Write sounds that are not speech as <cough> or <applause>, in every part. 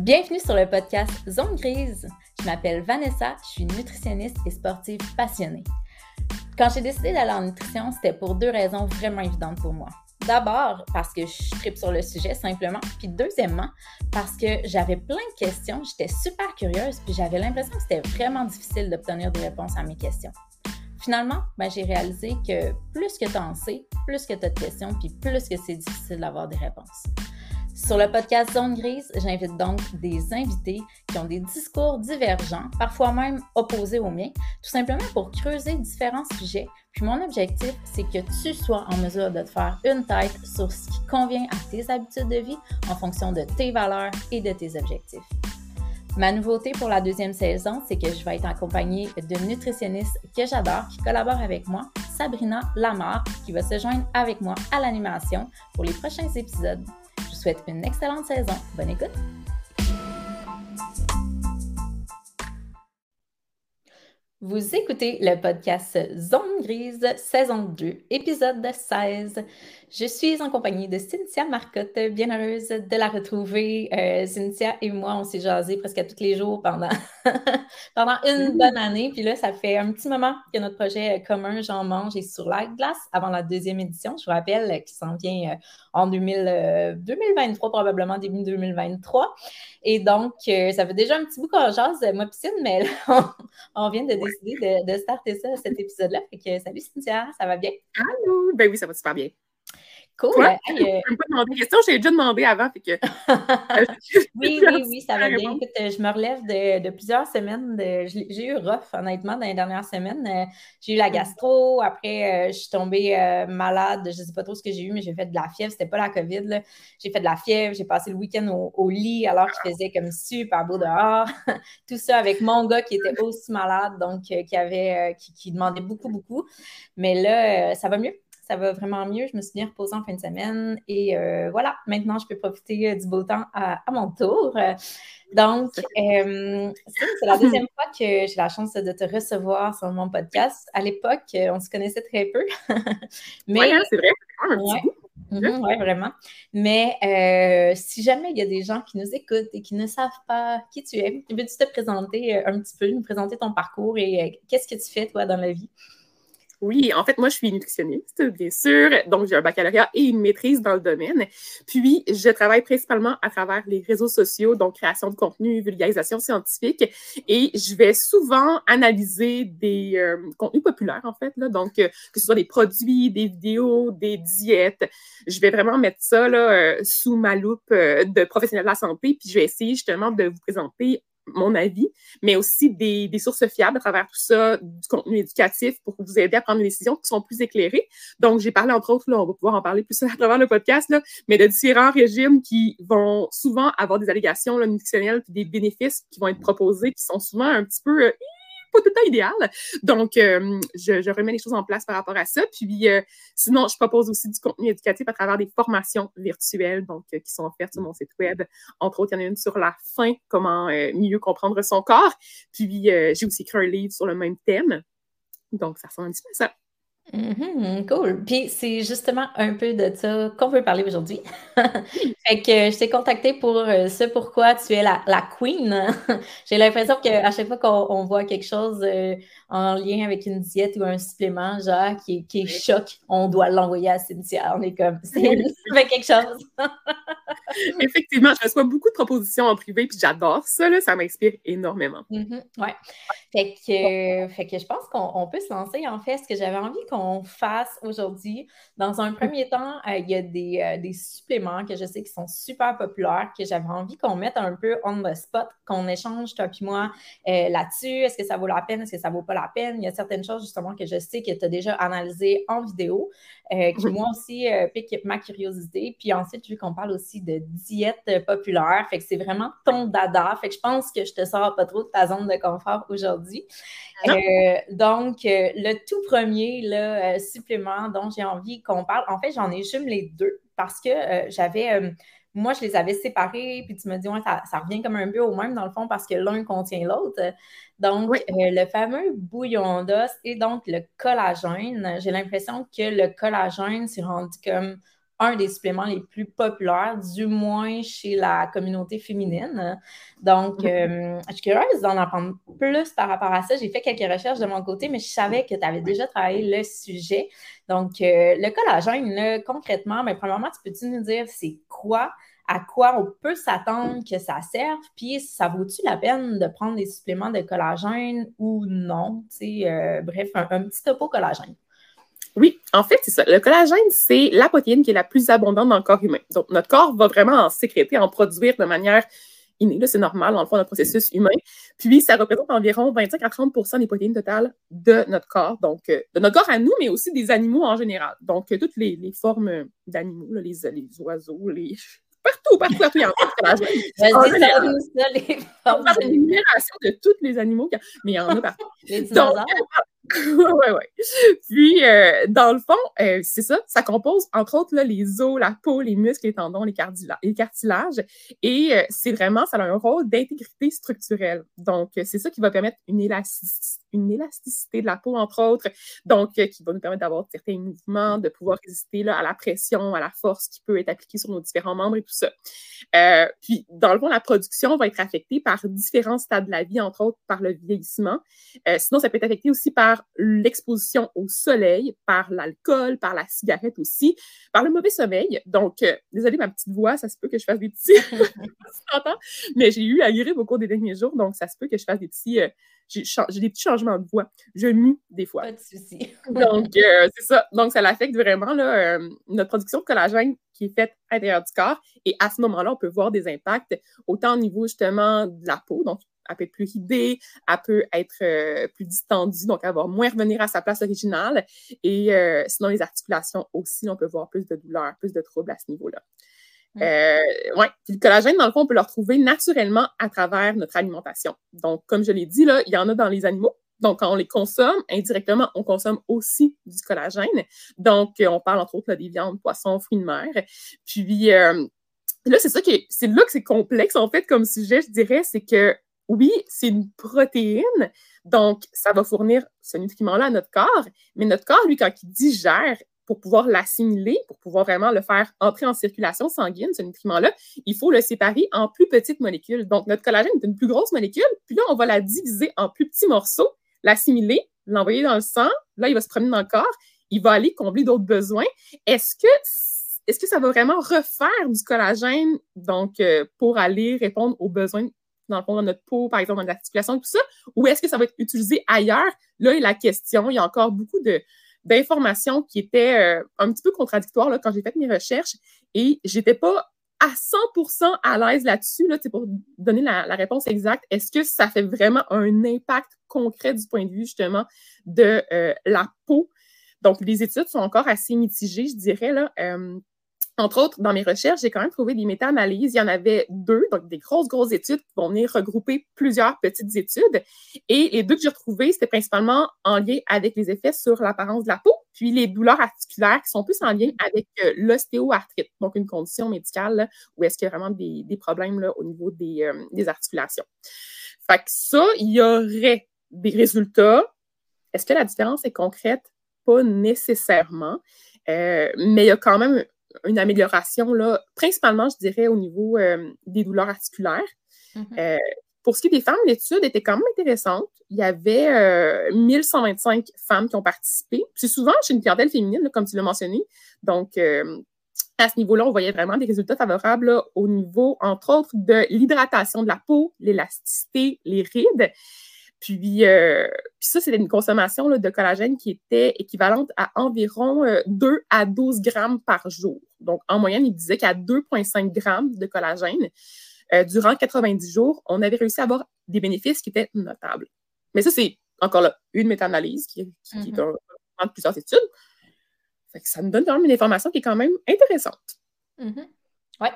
Bienvenue sur le podcast Zone Grise. Je m'appelle Vanessa, je suis nutritionniste et sportive passionnée. Quand j'ai décidé d'aller en nutrition, c'était pour deux raisons vraiment évidentes pour moi. D'abord, parce que je tripe sur le sujet simplement. Puis deuxièmement, parce que j'avais plein de questions, j'étais super curieuse, puis j'avais l'impression que c'était vraiment difficile d'obtenir des réponses à mes questions. Finalement, ben, j'ai réalisé que plus que tu en sais, plus que tu as de questions, puis plus que c'est difficile d'avoir des réponses. Sur le podcast Zone Grise, j'invite donc des invités qui ont des discours divergents, parfois même opposés aux miens, tout simplement pour creuser différents sujets. Puis mon objectif, c'est que tu sois en mesure de te faire une tête sur ce qui convient à tes habitudes de vie en fonction de tes valeurs et de tes objectifs. Ma nouveauté pour la deuxième saison, c'est que je vais être accompagnée d'une nutritionniste que j'adore, qui collabore avec moi, Sabrina Lamar, qui va se joindre avec moi à l'animation pour les prochains épisodes une excellente saison. Bonne écoute! Vous écoutez le podcast Zone Grise, saison 2, épisode 16. Je suis en compagnie de Cynthia Marcotte, bien heureuse de la retrouver. Euh, Cynthia et moi, on s'est jasé presque tous les jours pendant, <laughs> pendant une mmh. bonne année. Puis là, ça fait un petit moment que notre projet commun J'en mange est sur la glace avant la deuxième édition. Je vous rappelle euh, qu'il s'en vient euh, en 2000, 2023, probablement début 2023. Et donc, ça fait déjà un petit bout qu'on jase, moi piscine, mais là, <laughs> on, vient de décider de, de starter ça, cet épisode-là. Fait que salut Cynthia, ça va bien? Allô! Ben oui, ça va super bien. Cool. Ouais, je ne peux pas demander des questions, j'ai déjà demandé avant. Fait que... <laughs> <laughs> oui, oui, oui, ça va bien. Écoute, je me relève de, de plusieurs semaines. De... J'ai eu rough, honnêtement, dans les dernières semaines. Euh, j'ai eu la gastro. Après, euh, je suis tombée euh, malade. Je ne sais pas trop ce que j'ai eu, mais j'ai fait de la fièvre. C'était pas la COVID. J'ai fait de la fièvre. J'ai passé le week-end au, lit alors qu'il faisait comme super beau dehors. <laughs> Tout ça avec mon gars qui était aussi malade, donc qui avait qui, qui demandait beaucoup, beaucoup. Mais là, ça va mieux ça va vraiment mieux. Je me suis bien reposée en fin de semaine et euh, voilà, maintenant je peux profiter euh, du beau temps à, mon tour. Donc, euh, c'est la deuxième fois que j'ai la chance de te recevoir sur mon podcast. À l'époque, on se connaissait très peu. <laughs> Mais ouais, hein, c'est vrai. Oui, mm-hmm, vraiment. Mais si jamais il y a des gens qui nous écoutent et qui ne savent pas qui tu es, veux-tu te présenter un petit peu, nous présenter ton parcours et qu'est-ce que tu fais, toi, dans la vie? Oui, en fait, moi, je suis nutritionniste, bien sûr. Donc, j'ai un baccalauréat et une maîtrise dans le domaine. Puis, je travaille principalement à travers les réseaux sociaux, donc création de contenu, vulgarisation scientifique. Et je vais souvent analyser des euh, contenus populaires, en fait. Là. Donc, euh, que ce soit des produits, des vidéos, des diètes. Je vais vraiment mettre ça là, euh, sous ma loupe de professionnel de la santé. Puis, je vais essayer justement de vous présenter mon avis, mais aussi des, sources fiables à travers tout ça, du contenu éducatif pour vous aider à prendre des décisions qui sont plus éclairées. Donc, j'ai parlé, entre autres, là, on va pouvoir en parler plus à travers le podcast, là, mais de différents régimes qui vont souvent avoir des allégations là, nutritionnelles puis des bénéfices qui vont être proposés qui sont souvent un petit peu euh, <laughs> tout le temps idéal. Donc, euh, je, remets les choses en place par rapport à ça. Puis, euh, sinon, je propose aussi du contenu éducatif à travers des formations virtuelles, donc euh, qui sont offertes sur mon site web. Entre autres, il y en a une sur la faim, comment mieux comprendre son corps. Puis, j'ai aussi écrit un livre sur le même thème. Donc, ça ressemble un petit peu à ça. Mm-hmm, cool. Puis c'est justement un peu de ça qu'on veut parler aujourd'hui. <laughs> fait que je t'ai contacté pour euh, ce pourquoi tu es la, la queen. <laughs> J'ai l'impression qu'à chaque fois qu'on voit quelque chose euh, en lien avec une diète ou un supplément, genre, qui, qui est choc, on doit l'envoyer à Cynthia. On est comme, c'est <laughs> quelque chose. <laughs> Effectivement, je reçois beaucoup de propositions en privé, puis j'adore ça, là, ça m'inspire énormément. Mm-hmm, ouais. Fait que, fait que je pense qu'on peut se lancer, en fait, ce que j'avais envie qu'on fasse aujourd'hui. Dans un premier temps, euh, il y a des, euh, des, suppléments que je sais qui sont super populaires, que j'avais envie qu'on mette un peu on the spot, qu'on échange, toi puis moi, euh, là-dessus. Est-ce que ça vaut la peine? Est-ce que ça vaut pas la peine? Il y a certaines choses justement que je sais que tu as déjà analysées en vidéo, euh, qui moi aussi euh, piquent ma curiosité. Puis ensuite, vu qu'on parle aussi de diète populaire, fait que c'est vraiment ton dada. Fait que je pense que je te sors pas trop de ta zone de confort aujourd'hui. Euh, donc, le tout premier là, supplément dont j'ai envie qu'on parle, en fait, j'en ai jumelé deux parce que j'avais moi, je les avais séparés, puis tu me dis, ouais, ça, revient comme un peu au même dans le fond parce que l'un contient l'autre. Donc, euh, le fameux bouillon d'os et donc le collagène. J'ai l'impression que le collagène s'est rendu comme un des suppléments les plus populaires, du moins chez la communauté féminine. Donc, mm-hmm. euh, je suis curieuse d'en apprendre plus par rapport à ça. J'ai fait quelques recherches de mon côté, mais je savais que tu avais déjà travaillé le sujet. Donc, euh, le collagène, concrètement, mais ben, premièrement, tu peux-tu nous dire c'est quoi? à quoi on peut s'attendre que ça serve, puis ça vaut-tu la peine de prendre des suppléments de collagène ou non? Euh, bref, un, petit topo collagène. Oui, en fait, c'est ça. Le collagène, c'est la protéine qui est la plus abondante dans le corps humain. Donc, notre corps va vraiment en sécréter, en produire de manière innée. C'est normal, dans le fond, notre processus humain. Puis, ça représente environ 25 à 30% des protéines totales de notre corps. Donc, euh, de notre corps à nous, mais aussi des animaux en général. Donc, euh, toutes les, formes d'animaux, les, les oiseaux, les <laughs> partout, partout, partout. Il y a Vas-y, ça, les formes. une de tous les animaux, mais il y en a partout. Les dinosaures. Oui, oui. Puis, euh, dans le fond, euh, c'est ça, ça compose, entre autres, là, les os, la peau, les muscles, les tendons, les, cartilages. Et euh, c'est vraiment, ça a un rôle d'intégrité structurelle. Donc, c'est ça qui va permettre une, une élasticité de la peau, entre autres. Donc, qui va nous permettre d'avoir certains mouvements, de pouvoir résister là, à la pression, à la force qui peut être appliquée sur nos différents membres et tout ça. puis, dans le fond, la production va être affectée par différents stades de la vie, entre autres par le vieillissement. sinon, ça peut être affecté aussi par l'exposition au soleil, par l'alcool, par la cigarette aussi, par le mauvais sommeil. Donc, euh, désolé ma petite voix, ça se peut que je fasse des petits. <laughs> <laughs> mais j'ai eu à lire au cours des derniers jours, donc ça se peut que je fasse des petits. Euh, j'ai des petits changements de voix. Je mue des fois. Pas de souci. <laughs> donc, euh, c'est ça. Donc, ça l'affecte vraiment là, notre production de collagène qui est faite à l'intérieur du corps. Et à ce moment-là, on peut voir des impacts autant au niveau justement de la peau, donc elle peut être plus ridée, elle peut être euh, plus distendue, donc avoir moins revenir à sa place originale. Et euh, sinon, les articulations aussi, on peut voir plus de douleurs, plus de troubles à ce niveau-là. Euh, ouais. Puis le collagène, dans le fond, on peut le retrouver naturellement à travers notre alimentation. Donc, comme je l'ai dit, là, il y en a dans les animaux. Donc, quand on les consomme, indirectement, on consomme aussi du collagène. Donc, on parle entre autres des viandes, poissons, fruits de mer. Puis, là, c'est ça qui c'est là que c'est complexe, en fait, comme sujet, je dirais, c'est que oui, c'est une protéine, donc ça va fournir ce nutriment-là à notre corps, mais notre corps, lui, quand il digère, pour pouvoir l'assimiler, pour pouvoir vraiment le faire entrer en circulation sanguine, ce nutriment-là, il faut le séparer en plus petites molécules. Donc, notre collagène est une plus grosse molécule, puis là, on va la diviser en plus petits morceaux, l'assimiler, l'envoyer dans le sang, là, il va se promener dans le corps, il va aller combler d'autres besoins. Est-ce que est-ce que ça va vraiment refaire du collagène, donc, euh, pour aller répondre aux besoins dans le fond, dans notre peau, par exemple, dans l'articulation, tout ça, ou est-ce que ça va être utilisé ailleurs? Là est la question. Il y a encore beaucoup de, d'informations qui étaient euh, un petit peu contradictoires là, quand j'ai fait mes recherches et j'étais pas à 100% à l'aise là-dessus, là, pour donner la, réponse exacte. Est-ce que ça fait vraiment un impact concret du point de vue, justement, de euh, la peau? Donc, les études sont encore assez mitigées, je dirais. Là. Euh, entre autres, dans mes recherches, j'ai quand même trouvé des méta-analyses. Il y en avait deux, donc des grosses, grosses études qui vont venir regrouper plusieurs petites études. Et les deux que j'ai retrouvées, c'était principalement en lien avec les effets sur l'apparence de la peau, puis les douleurs articulaires qui sont plus en lien avec euh, l'ostéoarthrite, donc une condition médicale où est-ce qu'il y a vraiment des, problèmes là, au niveau des, euh, des articulations. Fait que ça, il y aurait des résultats. Est-ce que la différence est concrète? Pas nécessairement. Euh, mais il y a quand même une amélioration, là, principalement, je dirais, au niveau euh, des douleurs articulaires. Mm-hmm. Euh, pour ce qui est des femmes, l'étude était quand même intéressante. Il y avait 1125 euh, femmes qui ont participé. C'est souvent chez une clientèle féminine, comme tu l'as mentionné. Donc, à ce niveau-là, on voyait vraiment des résultats favorables au niveau, entre autres, de l'hydratation de la peau, l'élasticité, les rides. Puis, euh, puis ça, c'était une consommation de collagène qui était équivalente à environ 2 euh, à 12 grammes par jour. Donc, en moyenne, il disait qu'à 2,5 grammes de collagène, euh, durant 90 jours, on avait réussi à avoir des bénéfices qui étaient notables. Mais ça, c'est encore là une méta-analyse qui, qui, est mm-hmm. un, de plusieurs études. ça nous donne quand même une information qui est quand même intéressante. Mm-hmm. Oui,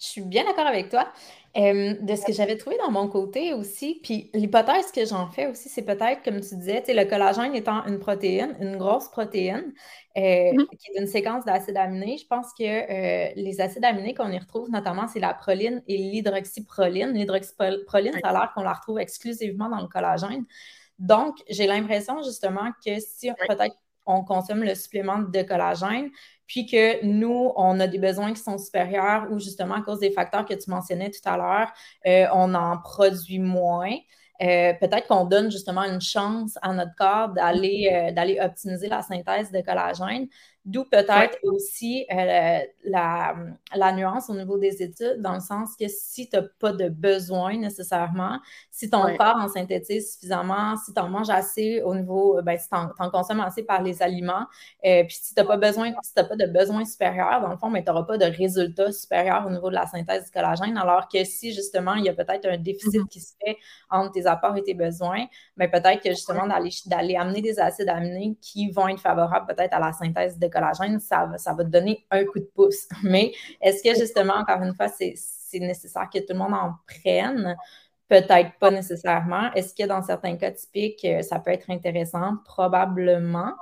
je suis bien d'accord avec toi. De ce que j'avais trouvé dans mon côté aussi, puis l'hypothèse que j'en fais aussi, c'est peut-être, comme tu disais, le collagène étant une protéine, une grosse protéine, euh, mm-hmm. qui est une séquence d'acides aminés. Je pense que euh, les acides aminés qu'on y retrouve, notamment, c'est la proline et l'hydroxyproline. L'hydroxyproline, ça a l'air qu'on la retrouve exclusivement dans le collagène. Donc, j'ai l'impression justement que si peut-être on consomme le supplément de collagène, puis que nous, on a des besoins qui sont supérieurs ou justement à cause des facteurs que tu mentionnais tout à l'heure, euh, on en produit moins. Euh, peut-être qu'on donne justement une chance à notre corps d'aller euh, d'aller optimiser la synthèse de collagène. D'où peut-être aussi euh, la, la, nuance au niveau des études, dans le sens que si tu n'as pas de besoin nécessairement, si ton corps en synthétise suffisamment, si tu en manges assez au niveau, ben, si tu en, consommes assez par les aliments, euh, puis si tu n'as pas besoin, si pas de besoin supérieur, dans le fond, mais ben, tu n'auras pas de résultat supérieur au niveau de la synthèse du collagène, alors que si justement il y a peut-être un déficit mm-hmm. qui se fait entre tes apports et tes besoins, mais ben, peut-être que justement d'aller amener des acides aminés qui vont être favorables peut-être à la synthèse de collagène, ça, ça va te donner un coup de pouce. <laughs> Mais est-ce que justement, encore une fois, c'est nécessaire que tout le monde en prenne? Peut-être pas nécessairement. Est-ce que dans certains cas typiques, euh, ça peut être intéressant? Probablement.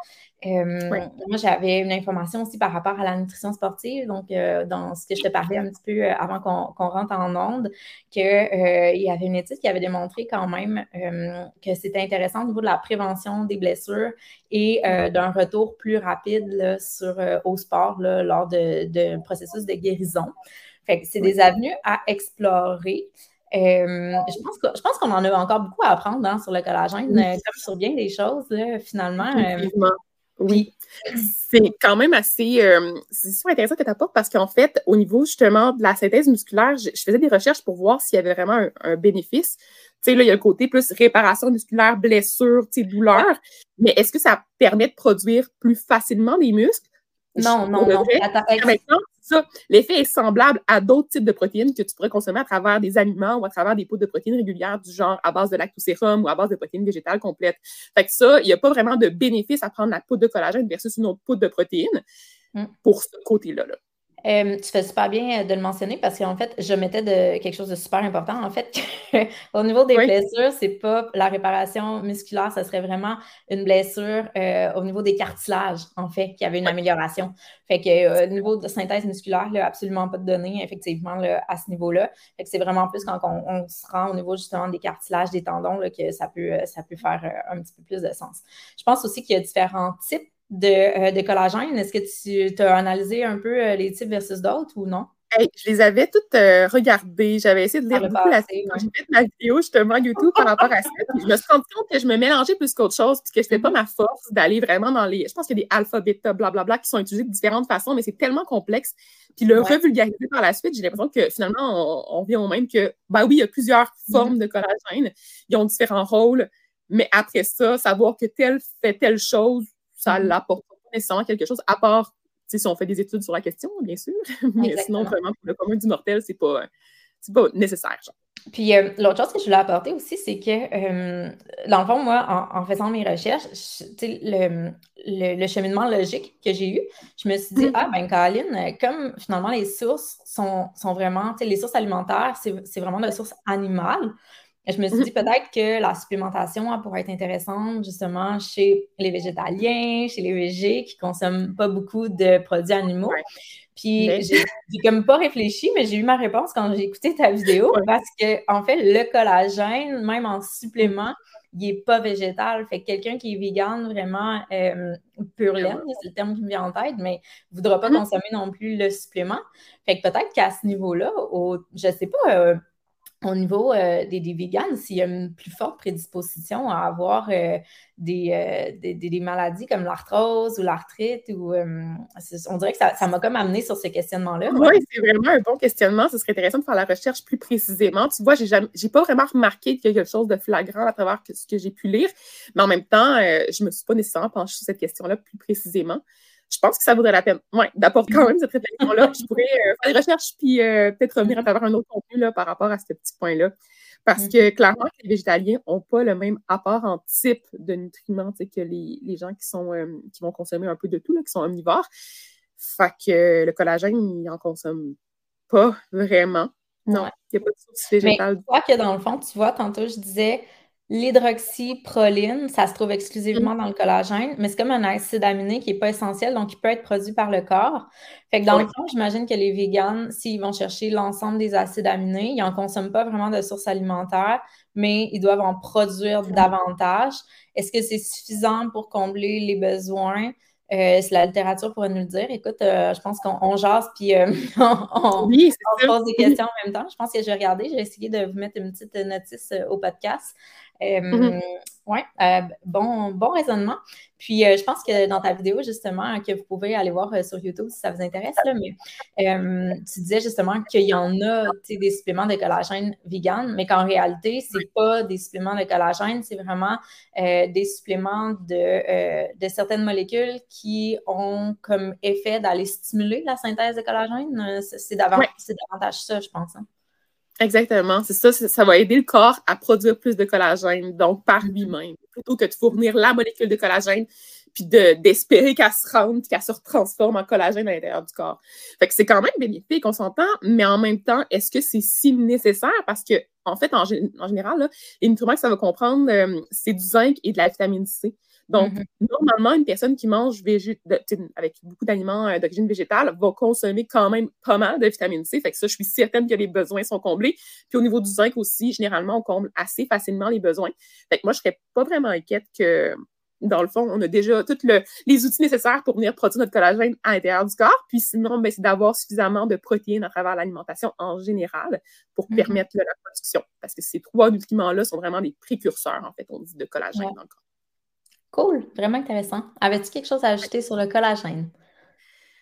Euh, moi, j'avais une information aussi par rapport à la nutrition sportive. Donc, euh, dans ce que je te parlais un petit peu avant qu'on rentre en onde, qu'il y avait une étude qui avait démontré quand même que c'était intéressant au niveau de la prévention des blessures et d'un retour plus rapide sur, au sport lors de, processus de guérison. Fait que c'est des avenues à explorer. Euh, je pense qu'on en a encore beaucoup à apprendre hein, sur le collagène, euh, comme sur bien des choses, finalement. Euh. oui. C'est quand même assez c'est super intéressant que tu apportes parce qu'en fait, au niveau justement de la synthèse musculaire, je, faisais des recherches pour voir s'il y avait vraiment un, bénéfice. Tu sais, là, il y a le côté plus réparation musculaire, blessure, tu sais, douleur. Mais est-ce que ça permet de produire plus facilement des muscles? Non, non, non. Maintenant, l'effet est semblable à d'autres types de protéines que tu pourrais consommer à travers des aliments ou à travers des poudres de protéines régulières du genre à base de lactosérum ou à base de protéines végétales complètes. Fait que ça, il n'y a pas vraiment de bénéfice à prendre la poudre de collagène versus une autre poudre de protéines mm. pour ce côté-là. Là. Euh, tu fais super bien euh, de le mentionner parce qu'en fait, je mettais de quelque chose de super important. En fait, <laughs> au niveau des blessures, c'est pas la réparation musculaire, ce serait vraiment une blessure euh, au niveau des cartilages, en fait, qui avait une amélioration. Fait que au niveau de synthèse musculaire, là, absolument pas de données, effectivement, à ce niveau-là. Fait que c'est vraiment plus quand on, se rend au niveau justement des cartilages, des tendons, là, que ça peut, ça peut faire un petit peu plus de sens. Je pense aussi qu'il y a différents types de, euh, de collagène. Est-ce que tu as analysé un peu euh, les types versus d'autres ou non? je les avais toutes euh, regardées. J'avais essayé de lire beaucoup la quand j'ai fait ma vidéo justement YouTube par rapport à ça. <laughs> je me suis rendu compte que je me mélangeais plus qu'autre chose, puis que c'était pas mm-hmm. ma force d'aller vraiment dans les. Je pense qu'il y a des alpha, bêta, blablabla qui sont utilisés de différentes façons, mais c'est tellement complexe. Puis le revulgariser par la suite, j'ai l'impression que finalement, on, vient au même que, ben oui, il y a plusieurs mm-hmm. formes de collagène, ils ont différents rôles, mais après ça, savoir que tel fait telle chose, ça n'apporte mm-hmm. pas nécessairement quelque chose, à part si on fait des études sur la question, bien sûr. <laughs> Mais sinon, vraiment, pour le commun du mortel, c'est pas, pas nécessaire. Puis euh, l'autre chose que je voulais apporter aussi, c'est que, euh, dans le fond, moi, en, faisant mes recherches, le, le, cheminement logique que j'ai eu, je me suis dit, mm-hmm. ah, ben, Caroline, comme finalement les sources sont, sont vraiment, les sources alimentaires, c'est vraiment des sources je me suis dit peut-être que la supplémentation pourrait être intéressante justement chez les végétaliens, chez les végés qui consomment pas beaucoup de produits animaux. Puis j'ai comme pas réfléchi, mais j'ai eu ma réponse quand j'ai écouté ta vidéo parce que en fait le collagène, même en supplément, il n'est pas végétal. Fait que quelqu'un qui est vegan vraiment euh, pur laine, c'est le terme qui me vient en tête, mais ne voudra pas mm-hmm. consommer non plus le supplément. Fait que peut-être qu'à ce niveau-là, je sais pas. Euh, au niveau euh, des, des vegans, s'il y a une plus forte prédisposition à avoir euh, euh, des, maladies comme l'arthrose ou l'arthrite, ou on dirait que ça m'a comme amené sur ce questionnement-là. Oui, c'est vraiment un bon questionnement. Ce serait intéressant de faire la recherche plus précisément. Tu vois, j'ai pas vraiment remarqué quelque chose de flagrant à travers ce que j'ai pu lire, mais en même temps, je me suis pas nécessairement penchée sur cette question-là plus précisément je pense que ça vaudrait la peine ouais, d'apporter quand même cette réflexion-là. <laughs> je pourrais euh, faire des recherches puis euh, peut-être revenir à travers un autre contenu là, par rapport à ce petit point-là. Parce que clairement, les végétaliens n'ont pas le même apport en type de nutriments que les, les gens qui, sont, euh, qui vont consommer un peu de tout, là, qui sont omnivores. Fait que le collagène, ils n'en consomment pas vraiment. Non, il n'y a pas de source végétale. Mais toi que dans le fond, tu vois, tantôt je disais L'hydroxyproline, ça se trouve exclusivement mm. dans le collagène, mais c'est comme un acide aminé qui n'est pas essentiel, donc il peut être produit par le corps. Fait que dans le fond, j'imagine que les végans, s'ils vont chercher l'ensemble des acides aminés, ils n'en consomment pas vraiment de source alimentaire, mais ils doivent en produire davantage. Est-ce que c'est suffisant pour combler les besoins? Euh, si la littérature pourrait nous le dire. Écoute, euh, je pense qu'on jase puis euh, <laughs> on, pose des questions en même temps. Je pense que je vais regarder. J'ai essayé de vous mettre une petite notice au podcast. Mm-hmm. Oui, bon, bon raisonnement. Puis, je pense que dans ta vidéo, justement, que vous pouvez aller voir sur YouTube si ça vous intéresse, mais tu disais justement qu'il y en a des suppléments de collagène vegan, mais qu'en réalité, ce n'est pas des suppléments de collagène, c'est vraiment des suppléments de, de, certaines molécules qui ont comme effet d'aller stimuler la synthèse de collagène. C'est davantage, ça, je pense. Hein. Exactement, c'est ça, ça va aider le corps à produire plus de collagène, donc par mm-hmm. lui-même, plutôt que de fournir la molécule de collagène, puis d'espérer qu'elle se rende, qu'elle se transforme en collagène à l'intérieur du corps. Fait que c'est quand même bénéfique, on s'entend, mais en même temps, est-ce que c'est si nécessaire? Parce que, en fait, en, général, là, les nutriments que ça va comprendre, euh, c'est du zinc et de la vitamine C. Donc, mm-hmm. normalement, une personne qui mange avec beaucoup d'aliments euh, d'origine végétale va consommer quand même pas mal de vitamine C. Fait que ça, je suis certaine que les besoins sont comblés. Puis au niveau du zinc aussi, généralement, on comble assez facilement les besoins. Fait que moi, je serais pas vraiment inquiète que, dans le fond, on a déjà tous les outils nécessaires pour venir produire notre collagène à l'intérieur du corps. Puis sinon, ben, c'est d'avoir suffisamment de protéines à travers l'alimentation en général pour mm-hmm. permettre la production. Parce que ces trois nutriments-là sont vraiment des précurseurs, en fait, on dit, de collagène dans le corps. Cool, vraiment intéressant. Avais-tu quelque chose à ajouter sur le collagène?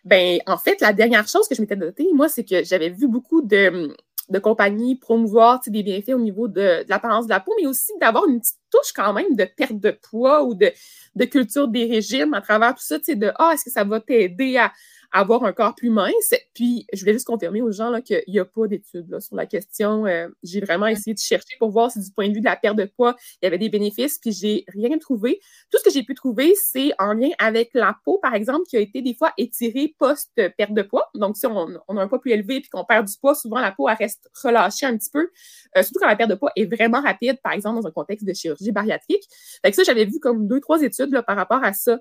Ben, en fait, la dernière chose que je m'étais notée, moi, c'est que j'avais vu beaucoup de, compagnies promouvoir des bienfaits au niveau de, l'apparence de la peau, mais aussi d'avoir une petite touche quand même de perte de poids ou de, de culture des régimes à travers tout ça, de Ah, est-ce que ça va t'aider à, avoir un corps plus mince. Puis, je voulais juste confirmer aux gens qu'il n'y a pas d'études sur la question. Euh, j'ai vraiment essayé de chercher pour voir si du point de vue de la perte de poids, il y avait des bénéfices, puis j'ai rien trouvé. Tout ce que j'ai pu trouver, c'est en lien avec la peau, par exemple, qui a été des fois étirée post-perte de poids. Donc, si on, a un poids plus élevé puis qu'on perd du poids, souvent la peau, elle reste relâchée un petit peu, euh, surtout quand la perte de poids est vraiment rapide, par exemple, dans un contexte de chirurgie bariatrique. Fait que ça, j'avais vu comme deux, trois études là, par rapport à ça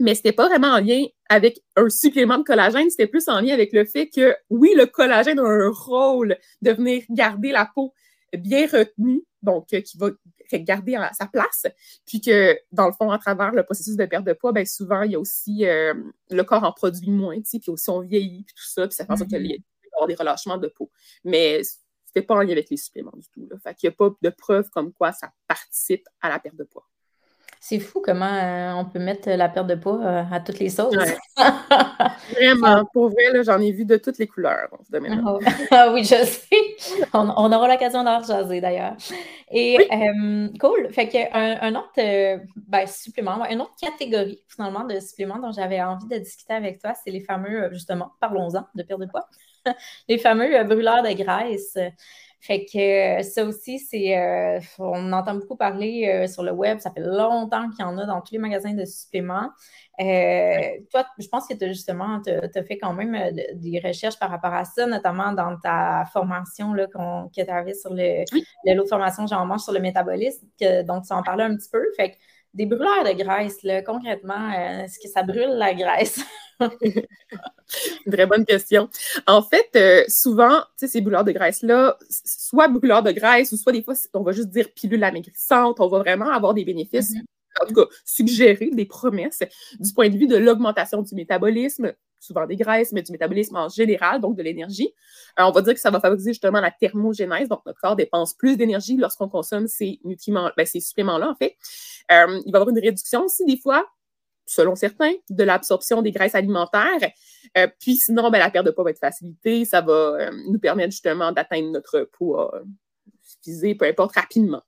mais c'était pas vraiment en lien avec un supplément de collagène, c'était plus en lien avec le fait que, oui, le collagène a un rôle de venir garder la peau bien retenue, donc euh, qui va garder sa place, puis que, dans le fond, à travers le processus de perte de poids, ben souvent, il y a aussi, euh, le corps en produit moins, puis aussi on vieillit, puis tout ça, puis ça fait en sorte qu'il y a des relâchements de peau. Mais c'était pas en lien avec les suppléments du tout. Là. Fait qu'il n'y a pas de preuve comme quoi ça participe à la perte de poids. C'est fou comment euh, on peut mettre la perte de poids euh, à toutes les sauces. <laughs> Vraiment, pour vrai, j'en ai vu de toutes les couleurs dans ce domaine ah, <laughs> ah, oui, je sais. On, aura l'occasion d'en jaser d'ailleurs. Et euh, cool. Fait qu'un un autre ben, supplément, une autre catégorie finalement de suppléments dont j'avais envie de discuter avec toi, c'est les fameux, justement, parlons-en de perte de poids, <laughs> les fameux brûleurs de graisse. Fait que euh, ça aussi, c'est euh, on entend beaucoup parler euh, sur le web. Ça fait longtemps qu'il y en a dans tous les magasins de suppléments. toi, je pense que tu as justement as fait quand même des recherches par rapport à ça, notamment dans ta formation là, que tu avais sur le, l'autre formation J'en mange sur le métabolisme. donc, tu en parlais un petit peu. Fait que des brûleurs de graisse, là, concrètement, est-ce que ça brûle la graisse? Une <laughs> très bonne question. En fait, euh, souvent, ces brûleurs de graisse-là, soit brûleurs de graisse, ou soit des fois, on va juste dire pilule amaigrissante, on va vraiment avoir des bénéfices, mm-hmm. en tout cas, suggérer des promesses du point de vue de l'augmentation du métabolisme, souvent des graisses, mais du métabolisme en général, donc de l'énergie. Euh, on va dire que ça va favoriser justement la thermogénèse, donc notre corps dépense plus d'énergie lorsqu'on consomme ces nutriments, ben, ces suppléments-là, en fait. Euh, il va y avoir une réduction aussi, des fois, selon certains, de l'absorption des graisses alimentaires. Euh, puis sinon, ben, la perte de poids va être facilitée. Ça va nous permettre justement d'atteindre notre poids euh, peu importe, rapidement.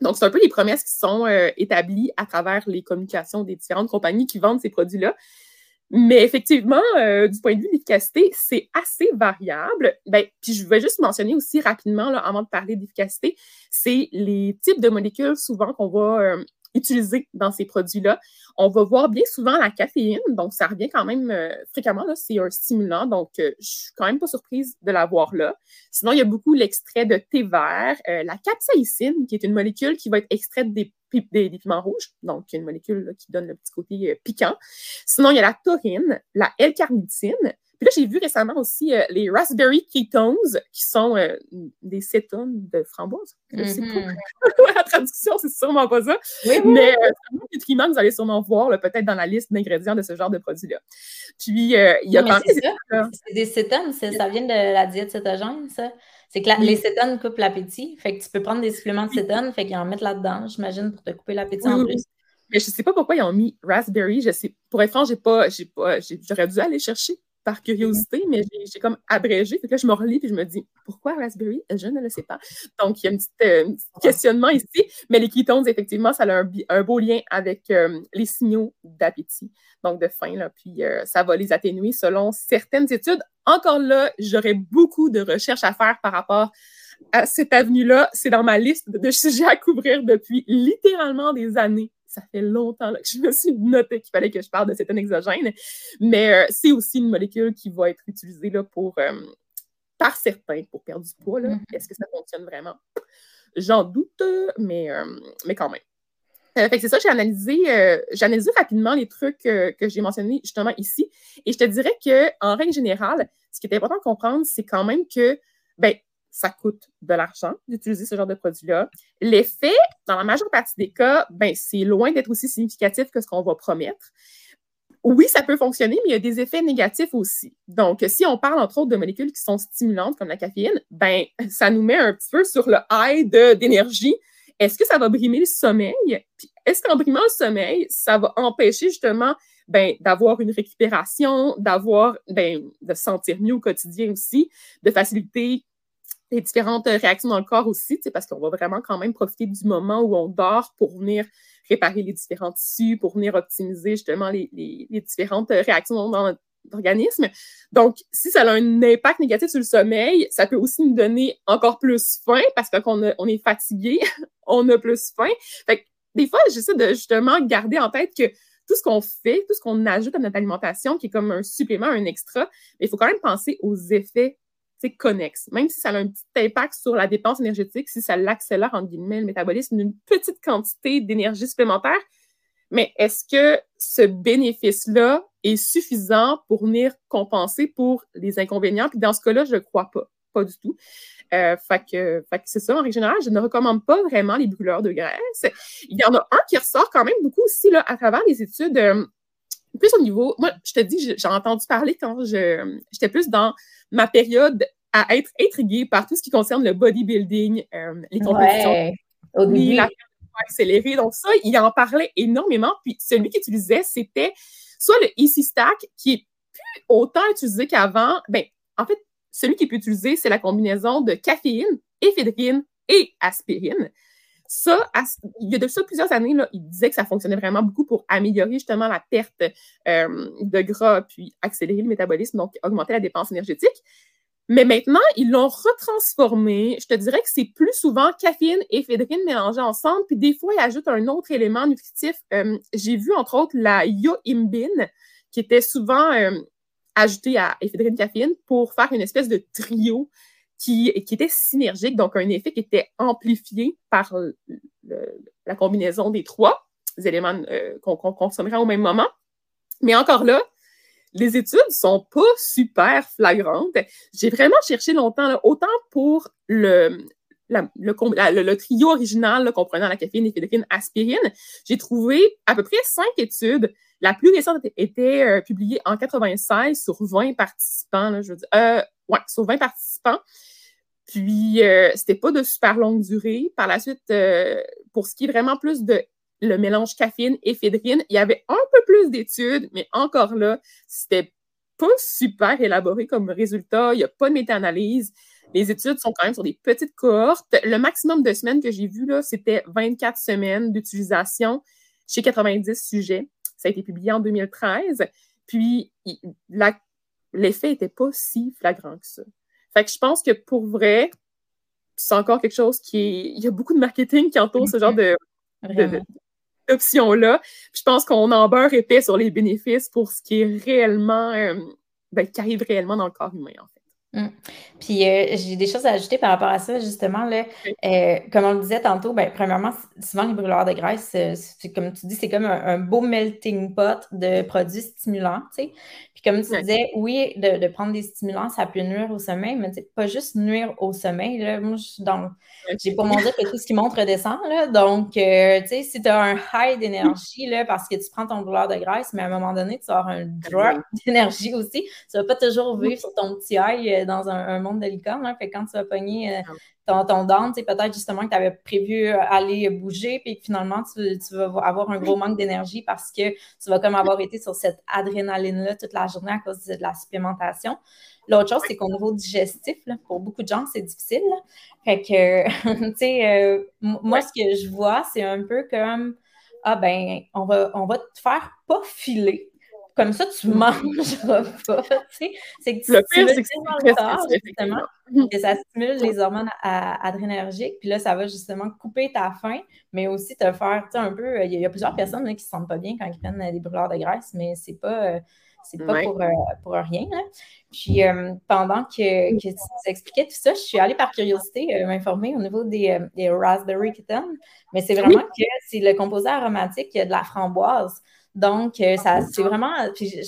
Donc, c'est un peu les promesses qui sont établies à travers les communications des différentes compagnies qui vendent ces produits-là. Mais effectivement, du point de vue de l'efficacité, c'est assez variable. Ben, puis je vais juste mentionner aussi rapidement, là, avant de parler d'efficacité, c'est les types de molécules souvent qu'on va utilisé dans ces produits-là. On va voir bien souvent la caféine, donc ça revient quand même euh, fréquemment, c'est un stimulant, donc euh, je suis quand même pas surprise de l'avoir là. Sinon, il y a beaucoup l'extrait de thé vert, euh, la capsaïcine, qui est une molécule qui va être extraite des, des, piments rouges, donc une molécule qui donne le petit côté piquant. Sinon, il y a la taurine, la L-carnitine, puis là, j'ai vu récemment aussi euh, les Raspberry Ketones, qui sont euh, des cétones de framboise. Je sais pas. Mm-hmm. <laughs> la traduction, c'est sûrement pas ça. Mais euh, c'est un nutriment que vous allez sûrement voir, peut-être dans la liste d'ingrédients de ce genre de produits-là. Puis, il y a quand même... C'est des cétones, ça vient de la diète cétogène, ça? C'est que les cétones coupent l'appétit. Fait que tu peux prendre des suppléments de cétones, fait qu'ils en mettent là-dedans, j'imagine, pour te couper l'appétit en plus. Mais je ne sais pas pourquoi ils ont mis raspberry. Je sais, pour être franc, j'ai pas, j'ai pas, j'aurais dû aller chercher par curiosité, mais j'ai comme abrégé. Fait que là, je me relis et je me dis pourquoi Raspberry? Je ne le sais pas. Donc, il y a un petit, euh, questionnement ici. Mais les ketones, effectivement, ça a un, beau lien avec euh, les signaux d'appétit, donc de faim. Là, puis, euh, ça va les atténuer selon certaines études. Encore là, j'aurais beaucoup de recherches à faire par rapport à cette avenue-là. C'est dans ma liste de sujets à couvrir depuis littéralement des années ça fait longtemps que je me suis noté qu'il fallait que je parle de cétone exogène, mais euh, c'est aussi une molécule qui va être utilisée là, pour, euh, par certains pour perdre du poids. Mm-hmm. Est-ce que ça fonctionne vraiment? J'en doute, mais, euh, mais quand même. c'est ça, j'ai analysé, j'ai analysé rapidement les trucs que j'ai mentionnés justement ici. Et je te dirais qu'en règle générale, ce qui est important de comprendre, c'est quand même que ben, ça coûte de l'argent d'utiliser ce genre de produit-là. L'effet, dans la majeure partie des cas, ben, c'est loin d'être aussi significatif que ce qu'on va promettre. Oui, ça peut fonctionner, mais il y a des effets négatifs aussi. Donc, si on parle entre autres de molécules qui sont stimulantes comme la caféine, ben, ça nous met un petit peu sur le high d'énergie. Est-ce que ça va brimer le sommeil? Est-ce qu'en brimant le sommeil, ça va empêcher justement ben, d'avoir une récupération, d'avoir, ben, de se sentir mieux au quotidien aussi, de faciliter les différentes euh, réactions dans le corps aussi, parce qu'on va vraiment quand même profiter du moment où on dort pour venir réparer les différents tissus, pour venir optimiser justement les, différentes euh, réactions dans notre organisme. Donc, si ça a un impact négatif sur le sommeil, ça peut aussi nous donner encore plus faim parce qu'on on est fatigué, <laughs> on a plus faim. Fait des fois, j'essaie de justement garder en tête que tout ce qu'on fait, tout ce qu'on ajoute à notre alimentation, qui est comme un supplément, un extra, il faut quand même penser aux effets connexe. Même si ça a un petit impact sur la dépense énergétique, si ça l'accélère, entre guillemets, le métabolisme d'une petite quantité d'énergie supplémentaire, mais est-ce que ce bénéfice-là est suffisant pour venir compenser pour les inconvénients? Puis dans ce cas-là, je ne crois pas. Pas du tout. Euh, fait que, c'est ça, en règle générale, je ne recommande pas vraiment les brûleurs de graisse. Il y en a un qui ressort quand même beaucoup aussi là, à travers les études. Euh, plus au niveau, moi, je te dis, j'ai entendu parler quand j'étais plus dans ma période à être intriguée par tout ce qui concerne le bodybuilding, euh, les compétitions. Ouais, au début. La accélérée. Donc, ça, il en parlait énormément. Puis, celui qu'il utilisait, c'était soit le Easy Stack, qui est plus autant utilisé qu'avant. Ben, en fait, celui qui est plus utilisé, c'est la combinaison de caféine, éphédrine et aspirine. Ça, il y a de ça plusieurs années, là, il disait que ça fonctionnait vraiment beaucoup pour améliorer justement la perte euh, de gras, puis accélérer le métabolisme, donc augmenter la dépense énergétique. Mais maintenant, ils l'ont retransformé. Je te dirais que c'est plus souvent caféine et éphédrine mélangées ensemble. Puis des fois, ils ajoutent un autre élément nutritif. Euh, j'ai vu, entre autres, la yoimbine, qui était souvent euh, ajoutée à éphédrine caféine pour faire une espèce de trio qui, était synergique, donc un effet qui était amplifié par la combinaison des trois éléments euh, qu'on consommerait au même moment. Mais encore là, les études sont pas super flagrantes. J'ai vraiment cherché longtemps, autant pour le, trio original comprenant la caféine, l'éphédrine, aspirine. J'ai trouvé à peu près cinq études. La plus récente était, euh, publiée en 96 sur 20 participants. je euh, ouais, sur 20 participants. Puis, euh, c'était pas de super longue durée. Par la suite, pour ce qui est vraiment plus de le mélange caféine et fédrine. Il y avait un peu plus d'études, mais encore là, c'était pas super élaboré comme résultat. Il n'y a pas de méta-analyse. Les études sont quand même sur des petites cohortes. Le maximum de semaines que j'ai vu, là, c'était 24 semaines d'utilisation chez 90 sujets. Ça a été publié en 2013. Puis, l'effet n'était pas si flagrant que ça. Fait que je pense que pour vrai, c'est encore quelque chose qui est. Il y a beaucoup de marketing qui entoure ce genre de, option-là. Je pense qu'on en beurre épais sur les bénéfices pour ce qui est réellement, euh, ben, qui arrive réellement dans le corps humain, en fait. Hum. Puis euh, j'ai des choses à ajouter par rapport à ça, justement. Là, euh, comme on le disait tantôt, ben, premièrement, souvent les brûleurs de graisse, c'est comme tu dis, c'est comme un, beau melting pot de produits stimulants. Puis comme tu disais, oui, de, prendre des stimulants, ça peut nuire au sommeil, mais pas juste nuire au sommeil. Là. Moi, je. J'ai pas mon dire que tout ce qui monte redescend. Là. Donc, euh, tu sais, si tu as un high d'énergie, là, parce que tu prends ton brûleur de graisse, mais à un moment donné, tu as un drop <laughs> d'énergie aussi. Tu vas pas toujours vivre sur ton petit high dans un, monde de licorne. Hein. Fait quand tu vas pogner euh, ton, ton down, peut-être justement que tu avais prévu euh, aller bouger, puis finalement, tu, vas avoir un gros manque d'énergie parce que tu vas comme avoir été sur cette adrénaline-là toute la journée à cause de, la supplémentation. L'autre chose, c'est qu'au niveau digestif, pour beaucoup de gens, c'est difficile. Fait que, <laughs> tu sais, euh, moi, ce que je vois, c'est un peu comme, ah ben, on va, on va te faire pas filer comme ça, tu mm. mangeras pas. C'est que tu le pire, c'est que justement, que ça stimule les hormones adrénergiques, puis là, ça va justement couper ta faim, mais aussi te faire, tu sais, un peu, il y, a plusieurs personnes là, qui se sentent pas bien quand ils prennent des brûleurs de graisse, mais c'est pas, euh, c'est pas pour, euh, pour, rien. Là. Puis euh, pendant que, que, tu expliquais tout ça, je suis allée par curiosité m'informer au niveau des, des Raspberry Kitten, mais c'est vraiment que c'est le composé aromatique de la framboise. Donc, euh, ça, c'est vraiment.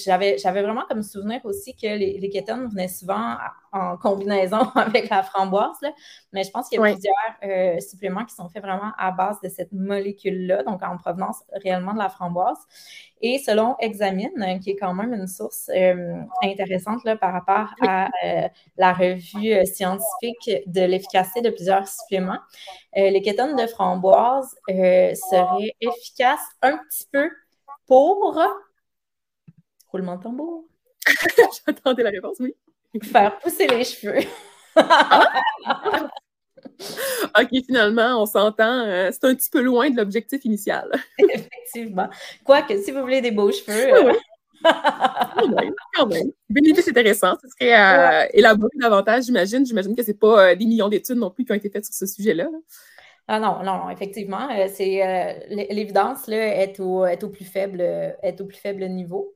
j'avais, j'avais vraiment comme souvenir aussi que les, les kétones venaient souvent en combinaison <laughs> avec la framboise. Mais je pense qu'il y a plusieurs euh, suppléments qui sont faits vraiment à base de cette molécule-là, donc en provenance réellement de la framboise. Et selon Examine, qui est quand même une source euh, intéressante là, par rapport à la revue scientifique de l'efficacité de plusieurs suppléments, les kétones de framboise seraient efficaces un petit peu pour roulement de tambour. <laughs> J'attendais la réponse, oui. Faire pousser les cheveux. <laughs> OK, finalement, on s'entend. Euh, c'est un petit peu loin de l'objectif initial. <laughs> Effectivement. Quoique, si vous voulez des beaux cheveux. Oui, quand même, quand même. Bénéfice intéressant. Ce serait à euh, élaborer davantage, j'imagine. J'imagine que ce n'est pas euh, des millions d'études non plus qui ont été faites sur ce sujet-là. là ah non, non, effectivement, euh, c'est euh, l'évidence est au, est au plus faible, est au plus faible niveau.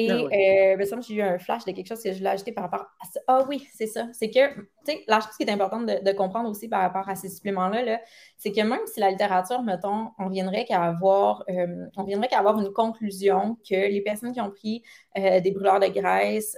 Et ah euh, il me semble que j'ai eu un flash de quelque chose que je voulais ajouter par rapport à ça. Ah oui, c'est ça. C'est que, tu sais, la chose qui est importante de, comprendre aussi par rapport à ces suppléments-là, c'est que même si la littérature, mettons, on viendrait qu'à avoir, euh, on viendrait qu'à avoir une conclusion que les personnes qui ont pris euh, des brûleurs de graisse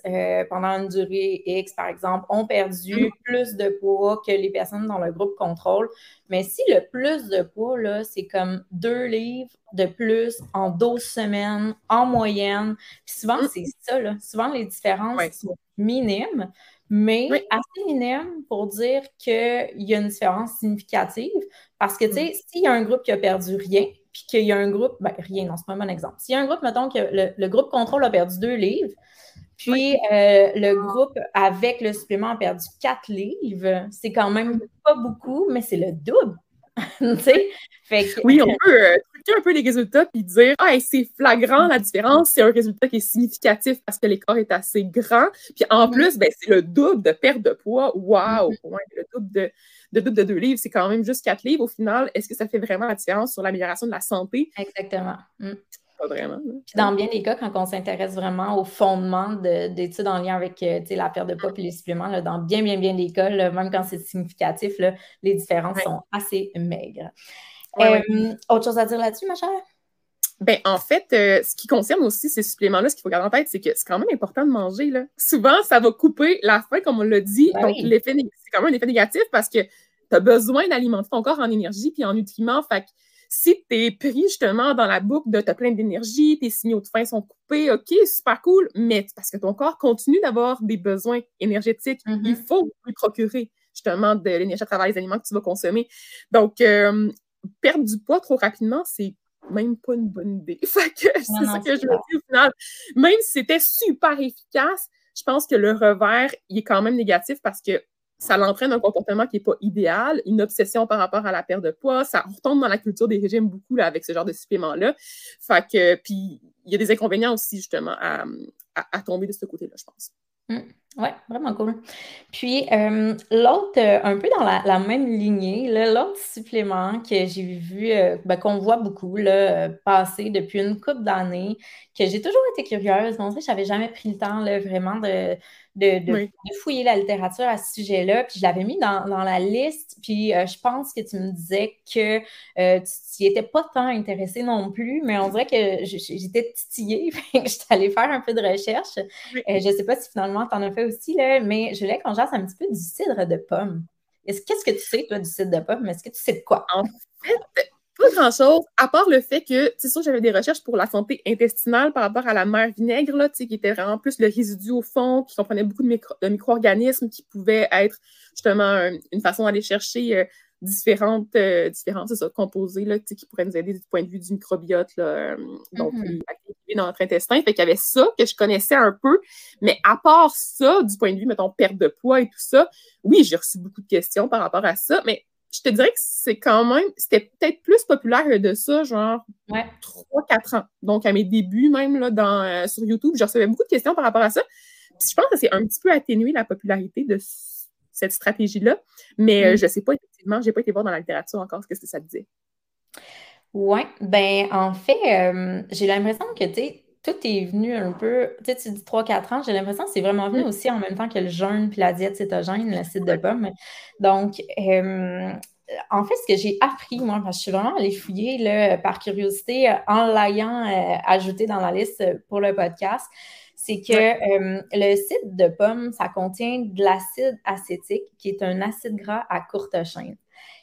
pendant une durée X, par exemple, ont perdu mm-hmm. plus de poids que les personnes dans le groupe contrôle. Mais si le plus de poids, là, c'est comme deux livres de plus en 12 semaines en moyenne. Puis souvent, mm. c'est ça, là. Souvent, les différences sont minimes, mais assez minimes pour dire qu'il y a une différence significative. Parce que, tu sais, mm. s'il y a un groupe qui a perdu rien, puis qu'il y a un groupe, ben rien, non, c'est pas un bon exemple. S'il y a un groupe, mettons que le, groupe contrôle a perdu deux livres, puis euh, le groupe avec le supplément a perdu quatre livres, c'est quand même mm. pas beaucoup, mais c'est le double. <laughs> Oui, on peut euh, truquer un peu les résultats puis dire Ah, c'est flagrant la différence, c'est un résultat qui est significatif parce que l'écart est assez grand. Puis en mm. plus, ben, c'est le double de perte de poids. Wow! Mm-hmm. le double de, de, double de deux livres, c'est quand même juste quatre livres. Au final, est-ce que ça fait vraiment la différence sur l'amélioration de la santé? Exactement. Mm vraiment. dans bien des cas, quand on s'intéresse vraiment au fondement d'études en lien avec euh, la perte de poids et les suppléments, dans bien, bien, bien des cas, même quand c'est significatif, les différences sont assez maigres. Euh, autre chose à dire là-dessus, ma chère? Ben, en fait, euh, ce qui concerne aussi ces suppléments-là, ce qu'il faut garder en tête, c'est que c'est quand même important de manger. Là. Souvent, ça va couper la faim, comme on l'a dit. Ben donc, l'effet c'est quand même un effet négatif parce que tu as besoin d'alimenter ton corps en énergie puis en nutriments. Fait si tu es pris justement dans la boucle de t'as plein d'énergie, tes signaux de faim sont coupés, OK, super cool, mais parce que ton corps continue d'avoir des besoins énergétiques, il mm-hmm. faut lui procurer justement de l'énergie à travers les aliments que tu vas consommer. Donc, euh, perdre du poids trop rapidement, c'est même pas une bonne idée. <laughs> c'est ça que je veux dire au final. Même si c'était super efficace, je pense que le revers, il est quand même négatif parce que ça l'entraîne un comportement qui n'est pas idéal, une obsession par rapport à la perte de poids. Ça retombe dans la culture des régimes beaucoup là, avec ce genre de suppléments-là. Fait que, puis il y a des inconvénients aussi, justement, à, tomber de ce côté-là, je pense. Hum. Oui, vraiment cool. Puis, euh, l'autre, euh, un peu dans la, même lignée, l'autre supplément que j'ai vu, euh, ben, qu'on voit beaucoup là, passer depuis une couple d'années, que j'ai toujours été curieuse, mais en fait, je n'avais jamais pris le temps là, vraiment de, de, fouiller la littérature à ce sujet-là. Puis je l'avais mis dans, la liste. Puis euh, je pense que tu me disais que euh, tu n'y étais pas tant intéressé non plus, mais on dirait que j'étais titillée. <laughs> je suis allée faire un peu de recherche. Euh, je ne sais pas si finalement tu en as fait aussi, là, mais je voulais qu'on jase un petit peu du cidre de pomme. Qu'est-ce que tu sais, toi, du cidre de pomme? Est-ce que tu sais de quoi? En fait, pas grand-chose, à part le fait que, c'est sûr, j'avais des recherches pour la santé intestinale par rapport à la mer vinaigre, là, qui était vraiment plus le résidu au fond, qui comprenait beaucoup de, micro organismes qui pouvaient être justement une façon d'aller chercher euh, différentes, euh, différentes composés là, qui pourraient nous aider du point de vue du microbiote, là, euh, donc mm dans notre intestin. Fait qu'il y avait ça que je connaissais un peu, mais à part ça, du point de vue, mettons, perte de poids et tout ça, oui, j'ai reçu beaucoup de questions par rapport à ça, mais je te dirais que c'est quand même, c'était peut-être plus populaire de ça, genre 3-4 ans. Donc, à mes débuts, même là, dans, euh, sur YouTube, je recevais beaucoup de questions par rapport à ça. Puis je pense que c'est un petit peu atténué la popularité de cette stratégie-là. Mais euh, mm. je ne sais pas, effectivement, je n'ai pas été voir dans la littérature encore ce que ça disait. Oui, ben en fait, euh, j'ai l'impression que, tu sais, tout est venu un peu, tu sais, tu dis 3-4 ans, j'ai l'impression que c'est vraiment venu mm. aussi en même temps que le jeûne puis la diète cétogène, l'acide de pomme. Donc, euh, en fait, ce que j'ai appris, moi, parce que je suis vraiment allée fouiller là, par curiosité en l'ayant euh, ajouté dans la liste pour le podcast, c'est que euh, le cidre de pomme, ça contient de l'acide acétique, qui est un acide gras à courte chaîne.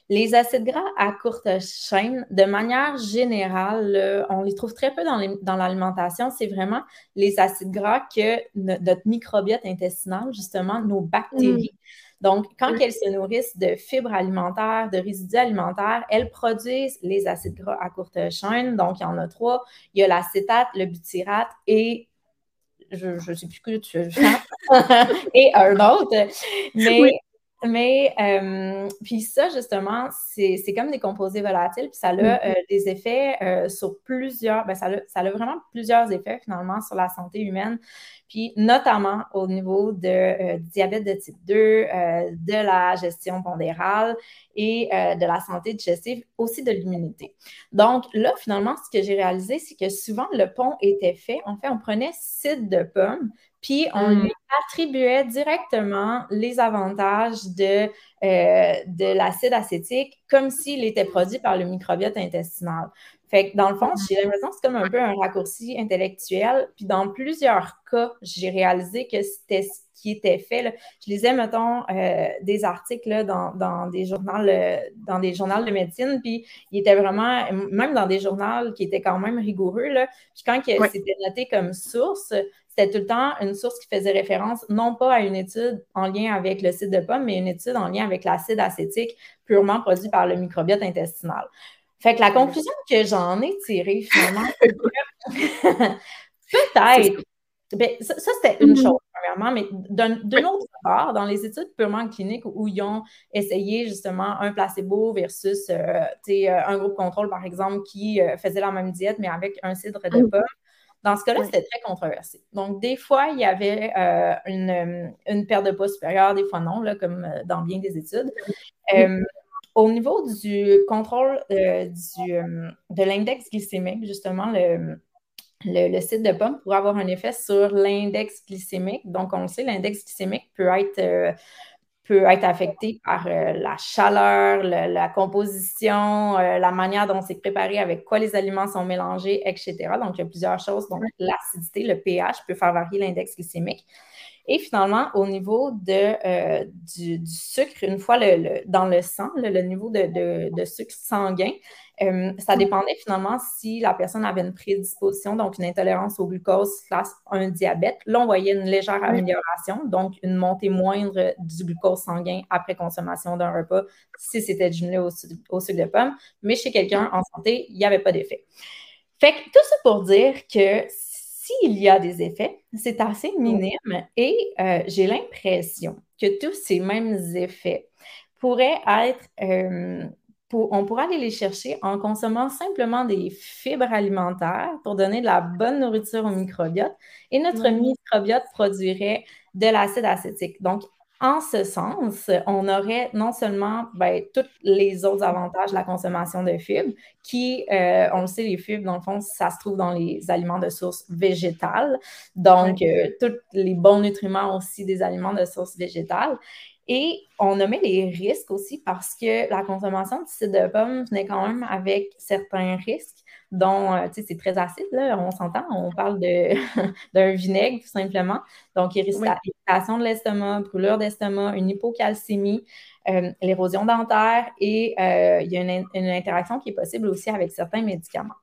Les acides gras à courte chaîne, de manière générale, on les trouve très peu dans l'alimentation. C'est vraiment les acides gras que notre microbiote intestinal, justement, nos bactéries. Mm. Donc, quand elles se nourrissent de fibres alimentaires, de résidus alimentaires, elles produisent les acides gras à courte chaîne. Donc, il y en a trois. Il y a l'acétate, le butyrate et je ne sais plus que tu <laughs> <laughs> et un autre. Mais mais euh, puis ça, justement, c'est comme des composés volatiles, puis ça a mm-hmm. euh, des effets euh, sur plusieurs, ben ça, a, ça a vraiment plusieurs effets finalement sur la santé humaine, puis notamment au niveau de diabète de type 2, de la gestion pondérale et de la santé digestive, aussi de l'immunité. Donc là, finalement, ce que j'ai réalisé, c'est que souvent le pont était fait. En fait, on prenait cidre de pomme, puis on mm. lui attribuait directement les avantages de, euh, de l'acide acétique comme s'il était produit par le microbiote intestinal. Fait que dans le fond, j'ai l'impression que c'est comme un peu un raccourci intellectuel. Puis dans plusieurs cas, j'ai réalisé que c'était ce qui était fait. Je lisais, mettons, euh, des articles dans, des journaux, dans des journaux de médecine, puis il était vraiment, même dans des journaux qui étaient quand même rigoureux, là, puis quand c'était noté comme source, c'était tout le temps une source qui faisait référence non pas à une étude en lien avec le site de pomme, mais une étude en lien avec l'acide acétique purement produit par le microbiote intestinal. Fait que la conclusion que j'en ai tirée finalement, <laughs> peut-être, ben, ça, c'était une mm-hmm. chose, premièrement, mais d'une autre part, dans les études purement cliniques où ils ont essayé justement un placebo versus euh, euh, un groupe contrôle, par exemple, qui euh, faisait la même diète, mais avec un cidre de mm. pomme, dans ce cas-là, c'était très controversé. Donc, des fois, il y avait euh, une, une, perte de poids supérieure, des fois non, là, comme euh, dans bien des études. Euh, au niveau du contrôle du, de l'index glycémique, justement, le, le, site de pomme pourrait avoir un effet sur l'index glycémique. Donc, on le sait, l'index glycémique peut être peut être affecté par euh, la chaleur, la composition, euh, la manière dont c'est préparé, avec quoi les aliments sont mélangés, etc. Donc, il y a plusieurs choses. Donc, l'acidité, le pH peut faire varier l'index glycémique. Et finalement, au niveau de, euh, du, sucre, une fois le, dans le sang, le, niveau de, de, sucre sanguin, euh, ça dépendait finalement si la personne avait une prédisposition, donc une intolérance au glucose, classe un diabète. Là, on voyait une légère amélioration, donc une montée moindre du glucose sanguin après consommation d'un repas si c'était jumelé au, au, sucre de pomme. Mais chez quelqu'un en santé, il n'y avait pas d'effet. Fait que tout ça pour dire que s'il y a des effets, c'est assez minime et euh, j'ai l'impression que tous ces mêmes effets pourraient être euh, on pourra aller les chercher en consommant simplement des fibres alimentaires pour donner de la bonne nourriture au microbiote. Et notre microbiote produirait de l'acide acétique. Donc, en ce sens, on aurait non seulement ben, tous les autres avantages de la consommation de fibres, qui, euh, on le sait, les fibres, dans le fond, ça se trouve dans les aliments de source végétale. Donc, euh, tous les bons nutriments aussi des aliments de source végétale. Et on nommait les risques aussi parce que la consommation de cidre de pomme venait quand même avec certains risques dont, euh, tu sais, c'est très acide, là, on s'entend, on parle <laughs> d'un vinaigre, tout simplement. Donc, irritation de l'estomac, brûlure d'estomac, une hypocalcémie, euh, l'érosion dentaire et euh, il y a une, interaction qui est possible aussi avec certains médicaments.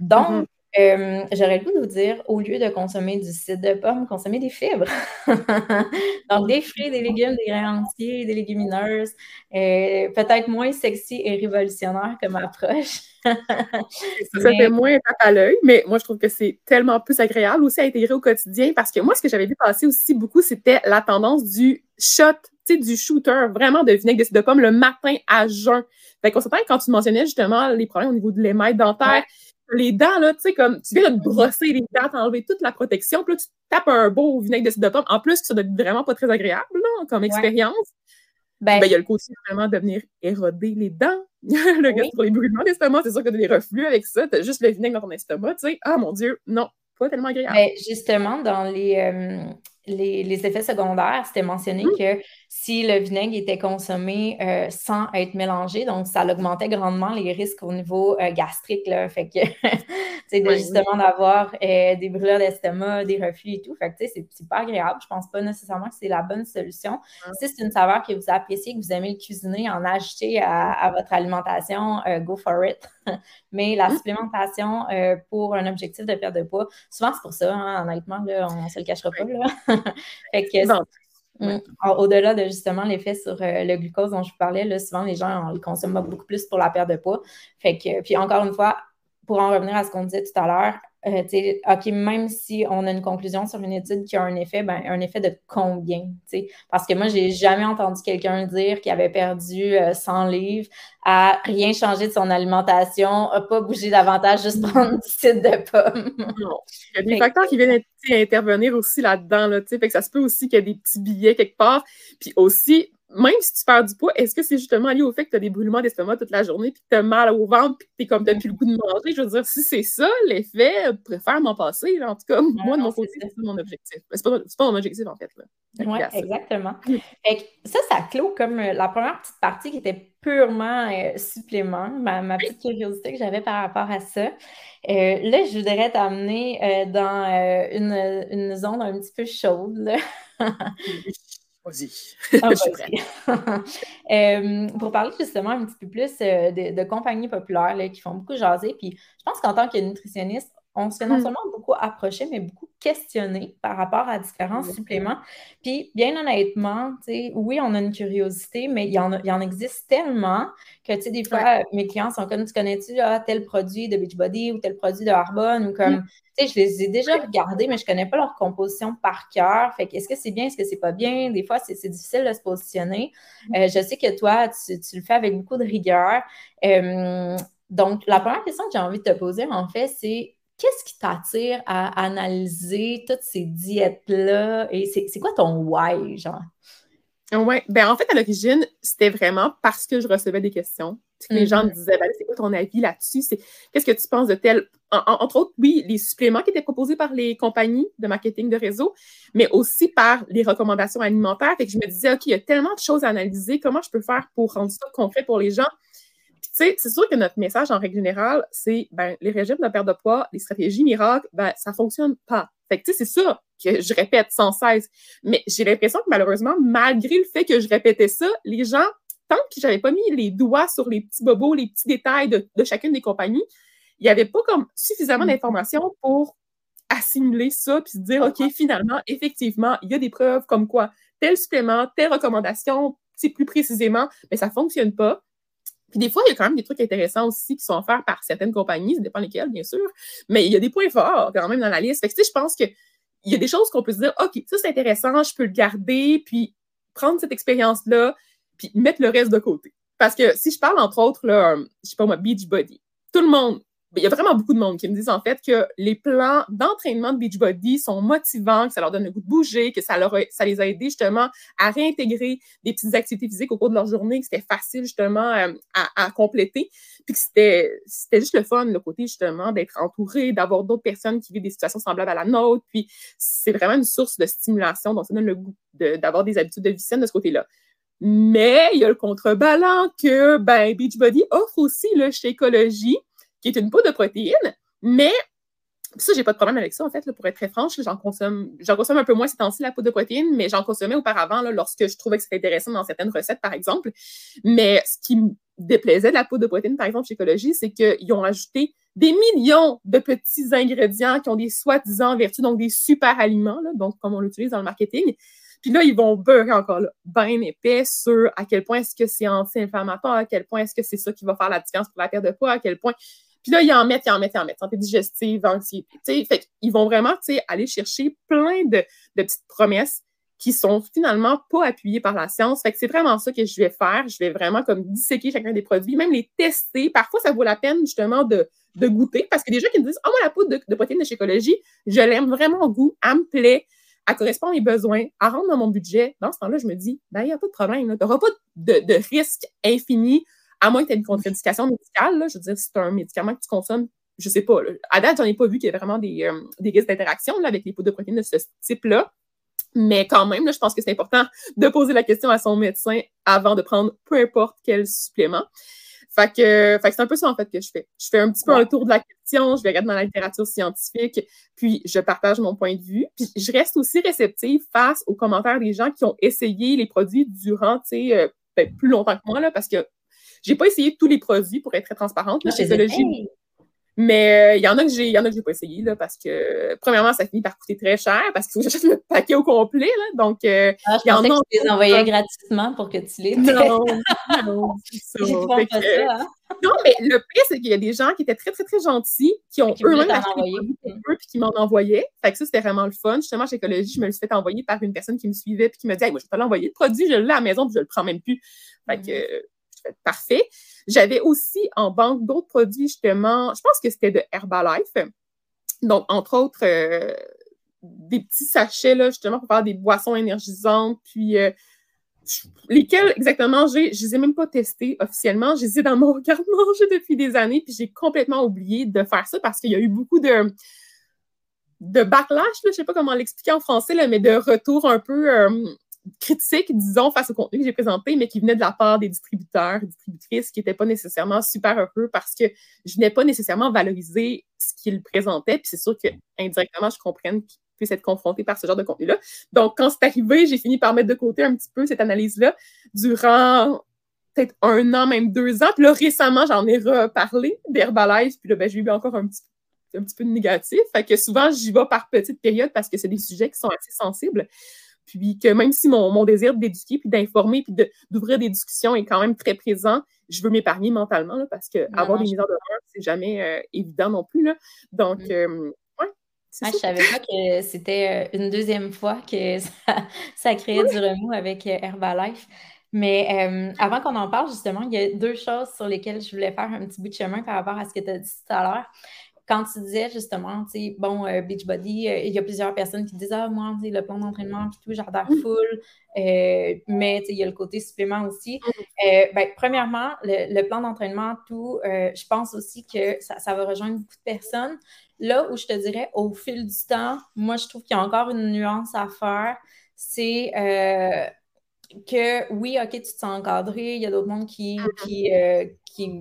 Donc, mm-hmm. Euh, j'aurais le goût de vous dire, au lieu de consommer du cidre de pomme, consommer des fibres. <laughs> Donc, des fruits, des légumes, des grains entiers, des légumineuses. Euh, peut-être moins sexy et révolutionnaire comme approche. <laughs> ça, fait moins à l'œil, mais moi, je trouve que c'est tellement plus agréable aussi à intégrer au quotidien parce que moi, ce que j'avais vu passer aussi beaucoup, c'était la tendance du shot, du shooter, vraiment de vinaigre de cidre de pomme le matin à jeun. Fait qu'on s'entend quand tu mentionnais justement les problèmes au niveau de l'émail dentaire, les dents, là, tu sais, comme tu viens de te brosser les dents, t'enlever toute la protection, puis là, tu tapes un beau vinaigre de cidre de pomme. En plus, ça doit être vraiment pas très agréable, là, comme expérience. Ben, ben, il y a le côté vraiment de venir éroder les dents. <laughs> le gars, pour les brûlements d'estomac, c'est sûr que tu as des reflux avec ça. Tu as juste le vinaigre dans ton estomac, tu sais. Ah, mon Dieu, non, pas tellement agréable. Ben, justement, dans les, euh, les, effets secondaires, c'était mentionné mmh. que si le vinaigre était consommé euh, sans être mélangé, donc ça augmentait grandement les risques au niveau euh, gastrique. Là, fait que, <laughs> c'est justement d'avoir euh, des brûlures d'estomac, des reflux et tout. Fait que, c'est pas agréable. Je pense pas nécessairement que c'est la bonne solution. Si c'est une saveur que vous appréciez, que vous aimez le cuisiner, en acheter à, votre alimentation, go for it. <laughs> Mais la mmh. supplémentation pour un objectif de perte de poids, souvent c'est pour ça, hein, honnêtement, là, on ne se le cachera pas. Là. <laughs> fait que, mm, Au-delà de justement l'effet sur euh, le glucose dont je vous parlais, là, souvent les gens ils consomment beaucoup plus pour la perte de poids. Fait que, puis encore une fois, pour en revenir à ce qu'on disait tout à l'heure, euh, OK, même si on a une conclusion sur une étude qui a un effet, ben, un effet de combien? Parce que moi, j'ai jamais entendu quelqu'un dire qu'il avait perdu 100 euh, livres à rien changer de son alimentation, à pas bouger davantage, juste prendre du cidre de pomme. Il y a des facteurs qui viennent intervenir aussi là-dedans. Là, fait que ça se peut aussi qu'il y ait des petits billets quelque part. Puis aussi, même si tu perds du poids, est-ce que c'est justement lié au fait que tu as des brûlements d'estomac toute la journée, puis que tu as mal au ventre, puis que tu comme t'as plus le goût de manger? Je veux dire, si c'est ça, l'effet, je préfère m'en passer. En tout cas, moi, de mon côté, c'est mon objectif. C'est pas, pas mon objectif, en fait. Oui, exactement. ça, ça clôt comme euh, la première petite partie qui était purement euh, supplément, ma, petite curiosité que j'avais par rapport à ça. Euh, là, je voudrais t'amener dans une, une, zone un petit peu chaude. <laughs> Vas-y. Ah, <laughs> <laughs> euh, pour parler justement un petit peu plus euh, de, compagnies populaires qui font beaucoup jaser, puis je pense qu'en tant que nutritionniste, on se fait non hmm. seulement beaucoup approcher, mais beaucoup questionner par rapport à différents suppléments. Puis, bien honnêtement, oui, on a une curiosité, mais il y en, il y en existe tellement que, tu sais, des fois, mes clients sont comme, tu connais-tu ah, tel produit de Beachbody ou tel produit de Arbonne ou comme, hmm. tu sais, je les ai déjà regardés, mais je ne connais pas leur composition par cœur. Fait que, est-ce que c'est bien, est-ce que c'est pas bien? Des fois, c'est difficile de se positionner. Hmm. Euh, je sais que toi, tu, le fais avec beaucoup de rigueur. Euh, donc, la première question que j'ai envie de te poser, en fait, c'est qu'est-ce qui t'attire à analyser toutes ces diètes-là? Et c'est quoi ton why, genre? Oui, ben en fait, à l'origine, c'était vraiment parce que je recevais des questions. Les gens me mm-hmm. disaient, ben, c'est quoi ton avis là-dessus? Qu'est-ce que tu penses de tel. entre autres, oui, les suppléments qui étaient proposés par les compagnies de marketing de réseau, mais aussi par les recommandations alimentaires. Fait que je me disais, OK, il y a tellement de choses à analyser. Comment je peux faire pour rendre ça concret pour les gens? C'est sûr que notre message en règle générale, c'est ben, les régimes de perte de poids, les stratégies miracles, ben, ça fonctionne pas. Fait que c'est ça que je répète sans cesse. Mais j'ai l'impression que malheureusement, malgré le fait que je répétais ça, les gens, tant que j'avais pas mis les doigts sur les petits bobos, les petits détails de, chacune des compagnies, il n'y avait pas comme suffisamment mm. d'informations pour assimiler ça puis se dire, OK, finalement, effectivement, il y a des preuves comme quoi tel supplément, telle recommandation, c'est plus précisément, mais ça fonctionne pas. Puis des fois, il y a quand même des trucs intéressants aussi qui sont offerts par certaines compagnies, ça dépend lesquelles, bien sûr, mais il y a des points forts quand même dans la liste. Fait que, tu je pense qu'il y a des choses qu'on peut se dire, OK, ça c'est intéressant, je peux le garder, puis prendre cette expérience-là, puis mettre le reste de côté. Parce que si je parle, entre autres, là, je sais pas moi, Beachbody, tout le monde il y a vraiment beaucoup de monde qui me disent en fait que les plans d'entraînement de Beachbody sont motivants, que ça leur donne le goût de bouger, que ça, leur ça les a aidés justement à réintégrer des petites activités physiques au cours de leur journée, que c'était facile justement euh, à, compléter, puis que c'était, c'était juste le fun, le côté justement d'être entouré, d'avoir d'autres personnes qui vivent des situations semblables à la nôtre, puis c'est vraiment une source de stimulation, donc ça donne le goût d'avoir des habitudes de vie saine de ce côté-là. Mais il y a le contrebalan que ben, Beachbody offre aussi là, chez Écologie, qui est une poudre de protéines, mais ça, j'ai pas de problème avec ça, en fait, pour être très franche. J'en consomme, j'en consomme un peu moins ces temps-ci, la poudre de protéines, mais j'en consommais auparavant là, lorsque je trouvais que c'était intéressant dans certaines recettes, par exemple. Mais ce qui me déplaisait de la poudre de protéines, par exemple, chez Écologie, c'est qu'ils ont ajouté des millions de petits ingrédients qui ont des soi-disant vertus, donc des super aliments, donc comme on l'utilise dans le marketing. Puis là, ils vont beurrer encore là, bien épais sur à quel point est-ce que c'est anti-inflammatoire, à quel point est-ce que c'est ça qui va faire la différence pour la perte de poids, à quel point puis là, ils en mettent, ils en mettent, ils en mettent. Santé digestive, anxiété. Fait qu'ils vont vraiment aller chercher plein de, petites promesses qui sont finalement pas appuyées par la science. Fait que c'est vraiment ça que je vais faire. Je vais vraiment comme disséquer chacun des produits, même les tester. Parfois, ça vaut la peine justement de, goûter parce que des gens qui me disent, oh, moi, la poudre de, de protéines de chez je l'aime vraiment au goût, elle me plaît, elle correspond à mes besoins, elle rentre dans mon budget. Dans ce temps-là, je me dis, ben, il n'y a pas de problème. Tu n'auras pas de, de risque infini à moins que tu aies une contre-indication médicale, là, je veux dire, si c'est un médicament que tu consommes, je sais pas. Là. À date, j'en ai pas vu qu'il y ait vraiment des, euh, des risques d'interaction avec les poudres de protéines de ce type-là. Mais quand même, là, je pense que c'est important de poser la question à son médecin avant de prendre peu importe quel supplément. Fait que, fait que c'est un peu ça, en fait, que je fais. Je fais un petit peu un tour de la question, je vais regarder dans la littérature scientifique, puis je partage mon point de vue. Puis je reste aussi réceptive face aux commentaires des gens qui ont essayé les produits durant, tu sais, euh, ben, plus longtemps que moi, là, parce que j'ai pas essayé tous les produits pour être très transparente. Là, chez mais euh, il y en a que j'ai, il y en a que j'ai pas essayé là, parce que premièrement, ça finit par coûter très cher parce qu'il faut que j'achète le paquet au complet là. Donc, euh, ah, je pensais que tu les envoyais gratuitement pour que tu les. Non, non, <laughs> ça. Hein. Non, mais le pire, c'est qu'il y a des gens qui étaient très, très, très gentils, qui ont eux-mêmes acheté des eux puis qui m'en envoyaient. Fait que ça, c'était vraiment le fun. Justement, chez Écologie, je me le suis fait envoyer par une personne qui me suivait puis qui me dit moi, je vais pas l'envoyer le produit, je l'ai à la maison puis je le prends même plus. Fait que parfait. J'avais aussi en banque d'autres produits, justement, je pense que c'était de Herbalife. Donc, entre autres, euh, des petits sachets, là, justement, pour faire des boissons énergisantes. Puis, euh, lesquels exactement je les ai même pas testés officiellement. Je les ai dans mon <laughs> garde-manger depuis des années, puis j'ai complètement oublié de faire ça parce qu'il y a eu beaucoup de de backlash, là, je sais pas comment l'expliquer en français, là, mais de retour un peu euh, critique, disons, face au contenu que j'ai présenté, mais qui venait de la part des distributeurs et distributrices qui n'étaient pas nécessairement super heureux parce que je n'ai pas nécessairement valorisé ce qu'ils présentaient. Puis c'est sûr que indirectement, je comprenne qu'ils puissent être confrontés par ce genre de contenu-là. Donc, quand c'est arrivé, j'ai fini par mettre de côté un petit peu cette analyse-là durant peut-être un an, même deux ans. Puis là, récemment, j'en ai reparlé d'Herbalife. Puis là, ben, j'ai eu encore un petit un petit peu de négatif. Fait que souvent, j'y vais par petites périodes parce que c'est des sujets qui sont assez sensibles. Puis que même si mon, désir d'éduquer, puis d'informer, puis d'ouvrir des discussions est quand même très présent, je veux m'épargner mentalement, là, parce que avoir des mises en demeure, c'est jamais euh, évident non plus. Là. Donc, mm. euh, ouais. Ah, je savais pas que c'était euh, une deuxième fois que <laughs> ça, ça créait du remous avec Herbalife. Mais avant qu'on en parle, justement, il y a deux choses sur lesquelles je voulais faire un petit bout de chemin par rapport à ce que tu as dit tout à l'heure quand tu disais justement, tu sais, bon, euh, Beachbody, euh, il y a plusieurs personnes qui disent Ah, moi, le plan d'entraînement, puis tout, j'adore mm. full. Euh, mais il y a le côté supplément aussi. Mm. ben, premièrement, le, plan d'entraînement, tout, je pense aussi que ça, ça, va rejoindre beaucoup de personnes. Là où je te dirais, au fil du temps, moi, je trouve qu'il y a encore une nuance à faire. C'est que oui, OK, tu te sens encadré, il y a d'autres mondes qui, mm-hmm. qui, euh, qui,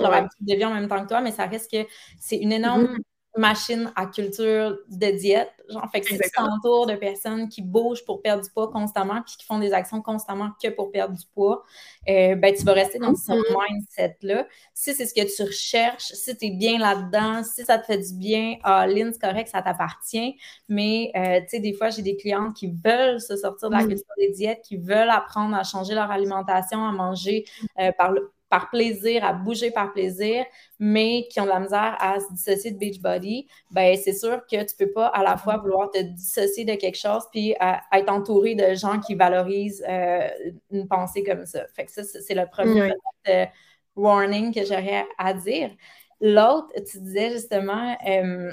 leur habitude de vie en même temps que toi, mais ça reste que c'est une énorme mm-hmm machine à culture de diète. Genre, fait que si tu t'entoures de personnes qui bougent pour perdre du poids constamment puis qui font des actions constamment que pour perdre du poids, euh, ben, tu vas rester dans ce mm-hmm. mindset-là. Si c'est ce que tu recherches, si tu es bien là-dedans, si ça te fait du bien, ah, Lynn, c'est correct, ça t'appartient. Mais, euh, tu sais, des fois, j'ai des clientes qui veulent se sortir de la mm. culture des diètes, qui veulent apprendre à changer leur alimentation, à manger euh, par le par plaisir, à bouger par plaisir, mais qui ont de la misère à se dissocier de Beachbody, ben c'est sûr que tu peux pas à la fois vouloir te dissocier de quelque chose puis euh, être entouré de gens qui valorisent euh, une pensée comme ça. Fait que ça, c'est le premier euh, warning que j'aurais à dire. l'autre, tu disais justement, euh,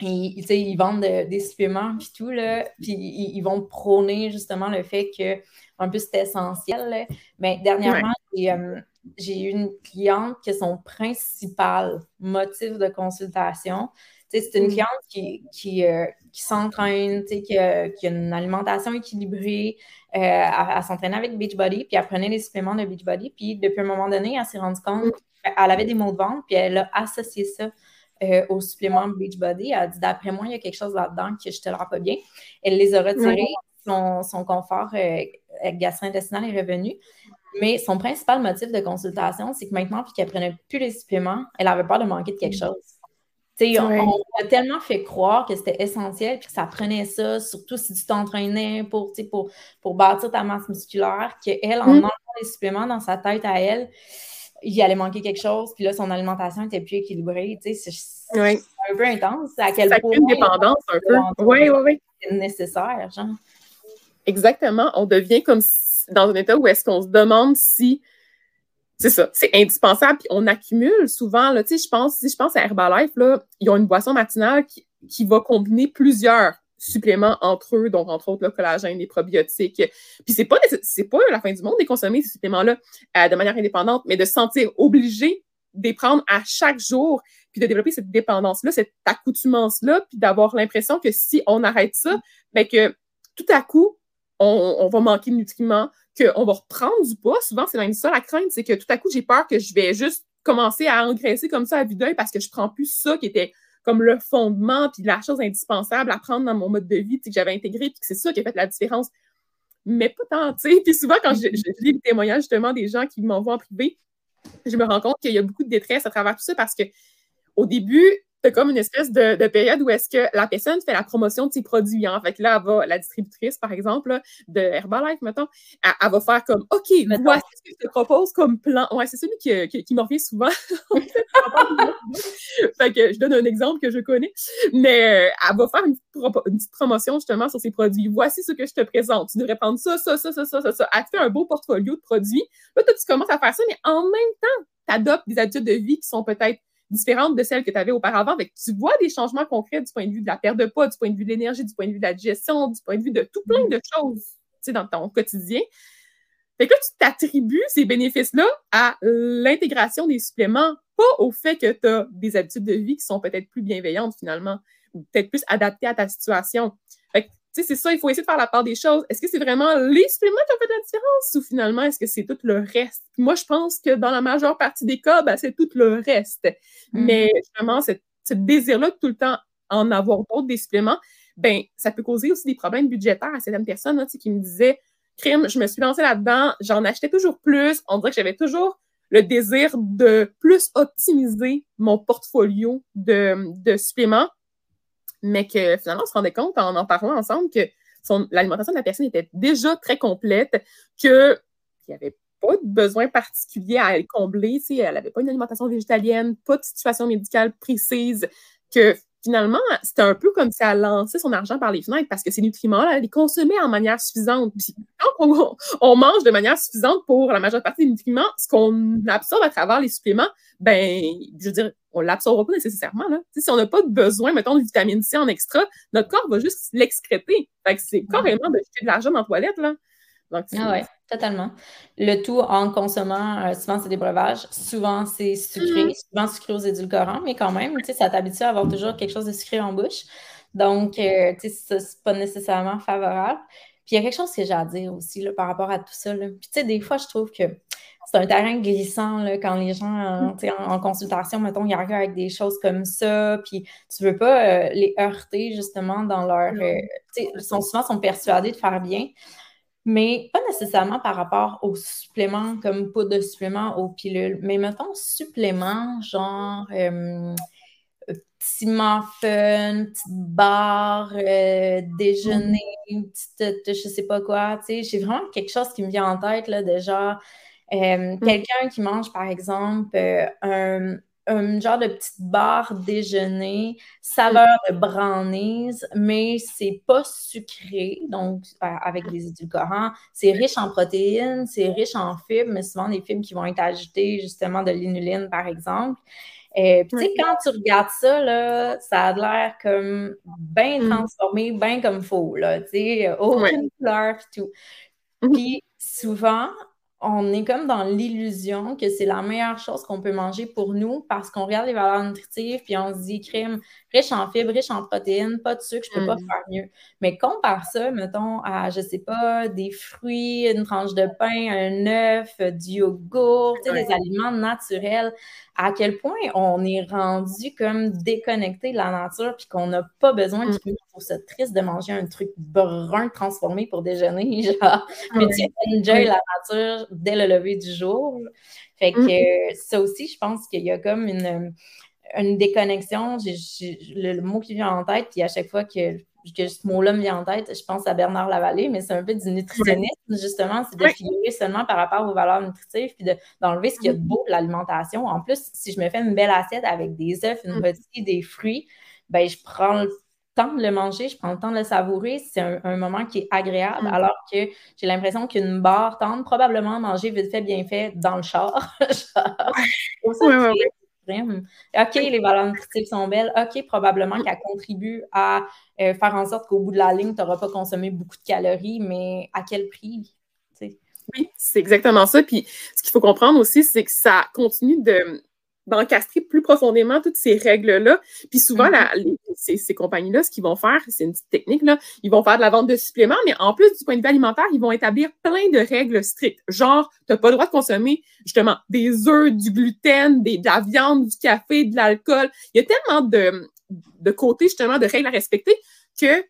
ils, ils vendent des suppléments puis tout, là, puis ils, vont prôner justement le fait que un peu c'est essentiel. Mais dernièrement, euh, j'ai eu une cliente que son principal motif de consultation, c'est une mm. cliente qui, qui, euh, qui s'entraîne, qui, a une alimentation équilibrée. Euh, elle, s'entraînait avec Beachbody, puis elle prenait les suppléments de Beachbody. Puis depuis un moment donné, elle s'est rendue compte qu'elle avait des maux de ventre, puis elle a associé ça euh, aux suppléments Beachbody. Elle a dit D'après moi, il y a quelque chose là-dedans que je te le rends pas bien. Elle les a retirés. Son, son, confort gastro-intestinal est revenu. Mais son principal motif de consultation, c'est que maintenant, puis qu'elle prenait plus les suppléments, elle avait peur de manquer de quelque mm. chose. On, a tellement fait croire que c'était essentiel puis que ça prenait ça, surtout si tu t'entraînais pour, pour, pour bâtir ta masse musculaire, qu'elle, en mm. enlevant les suppléments dans sa tête à elle, il allait manquer quelque chose, puis là, son alimentation était plus équilibrée. C'est un peu intense. À quel ça point. une dépendance un peu. Oui, oui, oui. C'est nécessaire, genre. Exactement. On devient comme dans un état où est-ce qu'on se demande si c'est ça, c'est indispensable. Puis on accumule souvent, là, tu sais, je pense, si je pense à Herbalife, là, ils ont une boisson matinale qui, qui va combiner plusieurs suppléments entre eux, donc entre autres le collagène, les probiotiques. Puis c'est pas, c'est pas la fin du monde de consommer ces suppléments-là euh, de manière indépendante, mais de se sentir obligé de prendre à chaque jour, puis de développer cette dépendance-là, cette accoutumance-là, puis d'avoir l'impression que si on arrête ça, ben que tout à coup, on, va manquer de nutriments, qu'on va reprendre du poids. Souvent, c'est même ça la crainte, c'est que tout à coup, j'ai peur que je vais juste commencer à engraisser comme ça à vue d'œil parce que je prends plus ça qui était comme le fondement puis la chose indispensable à prendre dans mon mode de vie que j'avais intégré puis que c'est ça qui a fait la différence. Mais pas tant, tu sais. <laughs> Puis souvent, quand je, lis les témoignages justement des gens qui m'envoient en privé, je me rends compte qu'il y a beaucoup de détresse à travers tout ça parce que au début, c'est comme une espèce de, période où est-ce que la personne fait la promotion de ses produits. En hein. fait là, va, la distributrice, par exemple, de Herbalife, mettons, elle, va faire comme OK, voici ce que je te propose comme plan. Ouais, c'est celui qui, qui, me revient souvent. <laughs> fait que je donne un exemple que je connais. Mais euh, elle va faire une, petite promotion justement sur ses produits. Voici ce que je te présente. Tu devrais prendre ça, ça, ça, ça, ça, ça, ça. Elle fait un beau portfolio de produits. Là, toi, tu commences à faire ça, mais en même temps, tu adoptes des habitudes de vie qui sont peut-être différentes de celles que tu avais auparavant. Avec, tu vois des changements concrets du point de vue de la perte de poids, du point de vue de l'énergie, du point de vue de la digestion, du point de vue de tout plein de choses dans ton quotidien. Fait que là, tu t'attribues ces bénéfices-là à l'intégration des suppléments, pas au fait que tu as des habitudes de vie qui sont peut-être plus bienveillantes finalement, ou peut-être plus adaptées à ta situation. Fait que c'est ça, il faut essayer de faire la part des choses. Est-ce que c'est vraiment les suppléments qui ont fait la différence ou finalement, est-ce que c'est tout le reste? Moi, je pense que dans la majeure partie des cas, ben, c'est tout le reste. Mm. Mais vraiment, ce désir-là de tout le temps en avoir d'autres des suppléments, ben, ça peut causer aussi des problèmes budgétaires à certaines personnes là, qui me disaient Crime, je me suis lancée là-dedans, j'en achetais toujours plus. On dirait que j'avais toujours le désir de plus optimiser mon portfolio de, de suppléments mais que finalement, on se rendait compte en en parlant ensemble que l'alimentation de la personne était déjà très complète, qu'il n'y avait pas de besoin particulier à combler. Elle n'avait pas une alimentation végétalienne, pas de situation médicale précise, que finalement, c'était un peu comme si elle lançait son argent par les fenêtres parce que ces nutriments-là, elle les consommait en manière suffisante. Puis quand on, mange de manière suffisante pour la majeure partie des nutriments, ce qu'on absorbe à travers les suppléments, ben, je veux dire, on l'absorbera pas nécessairement. Là. si on n'a pas de besoin, mettons, de vitamine C en extra, notre corps va juste l'excréter. Fait que c'est carrément de jeter de l'argent dans la toilette, là. Donc, ah ouais, totalement. Le tout en consommant, euh, souvent c'est des breuvages, souvent c'est sucré, mm-hmm. souvent sucré aux édulcorants, mais quand même, tu sais, ça t'habitue à avoir toujours quelque chose de sucré en bouche. Donc, euh, tu sais, c'est pas nécessairement favorable. Puis il y a quelque chose que j'ai à dire aussi là, par rapport à tout ça. Là. Puis tu sais, des fois, je trouve que c'est un terrain glissant là, quand les gens, mm. en, en, consultation, mettons, ils arrivent avec des choses comme ça, puis tu veux pas euh, les heurter justement dans leur... ils sont, souvent sont persuadés de faire bien mais pas nécessairement par rapport aux suppléments comme poudre de supplément, aux pilules, mais mettons suppléments genre euh, petit muffin, petite barre, euh, déjeuner, mm-hmm. petite, je sais pas quoi, tu sais, j'ai vraiment quelque chose qui me vient en tête, là, déjà. Euh, mm. Quelqu'un qui mange, par exemple, un un genre de petite barre déjeuner, saveur de brownies, mais c'est pas sucré, donc avec des édulcorants. C'est riche en protéines, c'est riche en fibres, mais souvent des fibres qui vont être ajoutées justement de l'inuline, par exemple. Et tu sais, quand tu regardes ça, là, ça a l'air comme bien mm. transformé, bien comme faux, là, tu sais, aucune couleur, puis tout. Mm-hmm. Puis souvent, on est comme dans l'illusion que c'est la meilleure chose qu'on peut manger pour nous parce qu'on regarde les valeurs nutritives puis on se dit crème riche en fibres, riche en protéines, pas de sucre, je peux pas mm. faire mieux. Mais compare ça, mettons, à, je sais pas, des fruits, une tranche de pain, un œuf, du yogourt, des aliments naturels à quel point on est rendu comme déconnecté de la nature puis qu'on n'a pas besoin mm. pour se triste de manger un truc brun transformé pour déjeuner. <laughs> Genre, mais tu enjoy la nature dès le lever du jour. Fait que mm. ça aussi, je pense qu'il y a comme une, une déconnexion. le, mot qui vient en tête, puis à chaque fois que que ce mot-là me vient en tête, je pense à Bernard Lavallée, mais c'est un peu du nutritionnisme, justement, c'est de figurer seulement par rapport aux valeurs nutritives, puis d'enlever ce qu'il y a de beau de l'alimentation. En plus, si je me fais une belle assiette avec des œufs, une mm. rôtie, des fruits, ben je prends le temps de le manger, je prends le temps de le savourer, c'est un, moment qui est agréable, mm. alors que j'ai l'impression qu'une barre tente probablement manger vite fait, bien fait dans le char. <laughs> genre, OK, les valeurs nutritives sont belles. OK, probablement qu'elles contribuent à euh, faire en sorte qu'au bout de la ligne, tu n'auras pas consommé beaucoup de calories, mais à quel prix? Oui, c'est exactement ça. Puis ce qu'il faut comprendre aussi, c'est que ça continue de, d'encastrer plus profondément toutes ces règles-là. Puis souvent, mm-hmm. ces, compagnies-là, ce qu'ils vont faire, c'est une petite technique, là, ils vont faire de la vente de suppléments, mais en plus du point de vue alimentaire, ils vont établir plein de règles strictes. Genre, tu n'as pas le droit de consommer justement des œufs, du gluten, des, de la viande, du café, de l'alcool. Il y a tellement de, de côtés, justement, de règles à respecter que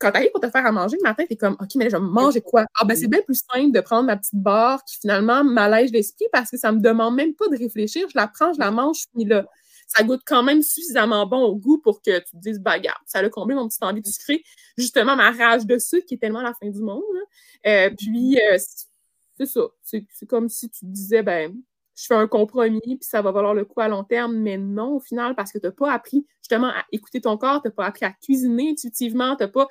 quand tu arrives pour te faire à manger le matin, tu es comme, OK, mais là, je vais manger quoi? Ah, ben, c'est bien plus simple de prendre ma petite barre qui finalement m'allège l'esprit parce que ça me demande même pas de réfléchir. Je la prends, je la mange, je finis là. Ça goûte quand même suffisamment bon au goût pour que tu te dises, bah, regarde, ça a comblé mon petit envie de sucrer. Justement, ma rage de sucre qui est tellement la fin du monde. Euh, puis, euh, c'est ça. C'est comme si tu te disais, ben, je fais un compromis, puis ça va valoir le coup à long terme, mais non, au final, parce que tu n'as pas appris justement à écouter ton corps, tu n'as pas appris à cuisiner intuitivement, tu n'as pas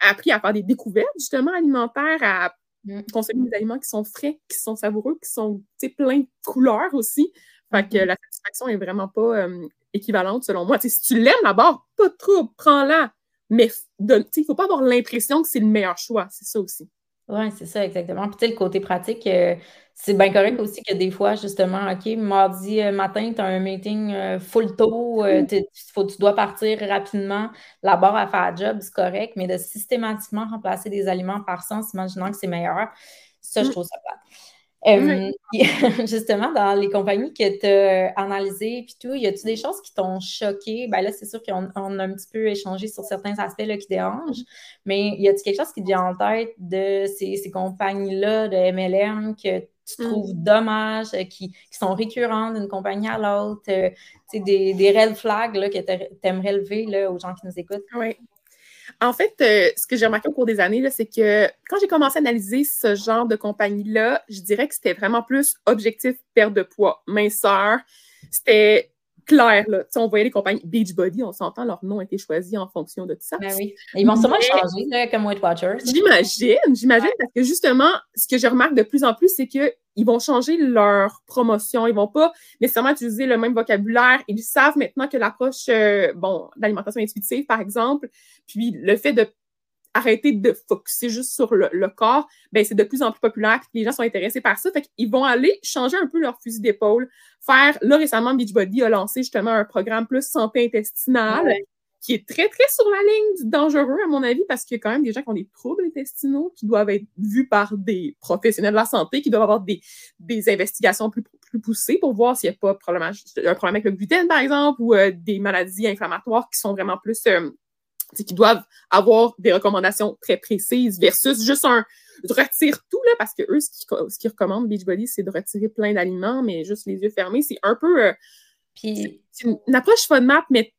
appris à faire des découvertes justement alimentaires, à mm. consommer des aliments qui sont frais, qui sont savoureux, qui sont pleins de couleurs aussi. Fait que mm-hmm. la satisfaction est vraiment pas euh, équivalente selon moi. si tu l'aimes d'abord, pas trop, prends-la. Mais il ne faut pas avoir l'impression que c'est le meilleur choix. C'est ça aussi. Oui, c'est ça, exactement. Puis, tu sais, le côté pratique, euh, c'est bien correct aussi que des fois, justement, OK, mardi euh, matin, tu as un meeting euh, full tôt, faut, tu dois partir rapidement, la barre à faire job, c'est correct, mais de systématiquement remplacer des aliments par sens, imaginant que c'est meilleur, ça, je mm. trouve ça plate. Euh, <laughs> justement, dans les compagnies que tu as analysées, puis tout, y a-t-il des choses qui t'ont choqué? Ben là, c'est sûr qu'on a un petit peu échangé sur certains aspects là, qui dérangent, mais y a-t-il quelque chose qui te vient en tête de ces, compagnies-là de MLM que tu mm. trouves dommage, euh, qui, sont récurrents d'une compagnie à l'autre, euh, des, des red flags là, que tu aimerais lever là, aux gens qui nous écoutent? Oui. En fait, euh, ce que j'ai remarqué au cours des années, c'est que quand j'ai commencé à analyser ce genre de compagnie-là, je dirais que c'était vraiment plus objectif perte de poids, minceur. C'était clair, là. on voyait les compagnies Beachbody, on s'entend, leur nom a été choisi en fonction de tout ça. Ben oui. Ils vont sûrement changer, comme Weight Watchers. J'imagine, j'imagine, parce que justement, ce que je remarque de plus en plus, c'est que ils vont changer leur promotion. Ils vont pas nécessairement utiliser le même vocabulaire. Ils savent maintenant que l'approche, euh, bon, d'alimentation intuitive, par exemple, puis le fait de arrêter de focuser juste sur le, corps, ben c'est de plus en plus populaire, puis les gens sont intéressés par ça. Fait qu'ils vont aller changer un peu leur fusil d'épaule, faire, là récemment, Beachbody a lancé justement un programme plus santé intestinale, qui est très, très sur la ligne du dangereux, à mon avis, parce qu'il y a quand même des gens qui ont des troubles intestinaux qui doivent être vus par des professionnels de la santé, qui doivent avoir des, des investigations plus, plus poussées pour voir s'il n'y a pas un problème avec le gluten, par exemple, ou euh, des maladies inflammatoires qui sont vraiment plus... Euh, qui doivent avoir des recommandations très précises versus juste un retire tout, là, parce que eux, ce qu'ils recommandent, Beachbody, c'est de retirer plein d'aliments, mais juste les yeux fermés. C'est un peu... Euh, puis, c'est une approche FODMAP, mais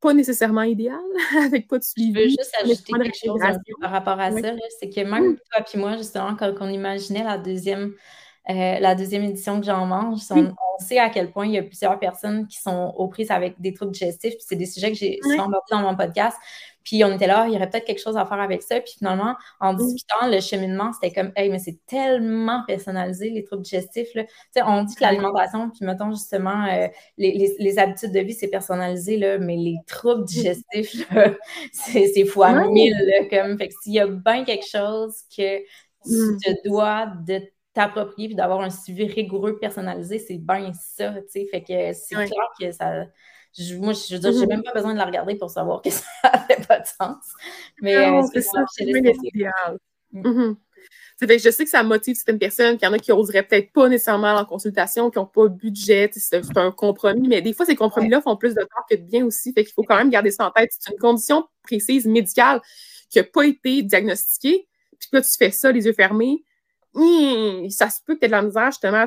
pas nécessairement idéal, <laughs> avec pas de suivi. Je veux juste ajouter quelque chose par rapport à ça. C'est que même toi et moi, justement, quand on imaginait la deuxième euh, la deuxième édition que j'en mange. On, sait à quel point il y a plusieurs personnes qui sont aux prises avec des troubles digestifs. C'est des sujets que j'ai souvent dans mon podcast. Puis on était là, il y aurait peut-être quelque chose à faire avec ça. Puis finalement, en discutant, le cheminement, c'était comme, hey, mais c'est tellement personnalisé, les troubles digestifs. Là. on dit que l'alimentation, puis mettons justement, euh, les, habitudes de vie, c'est personnalisé, là, mais les troubles digestifs, <laughs> c'est fois mille. comme, fait que s'il y a bien quelque chose que tu mm. te dois de t'approprier puis d'avoir un suivi rigoureux personnalisé, c'est bien ça, tu sais. Fait que c'est clair que ça moi, je veux dire, j'ai mm-hmm. même pas besoin de la regarder pour savoir que <laughs> ça fait pas de sens. Mais euh, c'est ça, c'est l'idéal. Mm. Mm-hmm. je sais que ça motive certaines personnes, qu'il y en a qui oseraient peut-être pas nécessairement en consultation, qui n'ont pas de budget, c'est un compromis, mais des fois, ces compromis-là font plus de tort que de bien aussi. Fait qu'il faut quand même garder ça en tête. C'est une condition précise, médicale, qui n'a pas été diagnostiquée, puis que tu fais ça, les yeux fermés, hmm, ça se peut que tu aies de la misère justement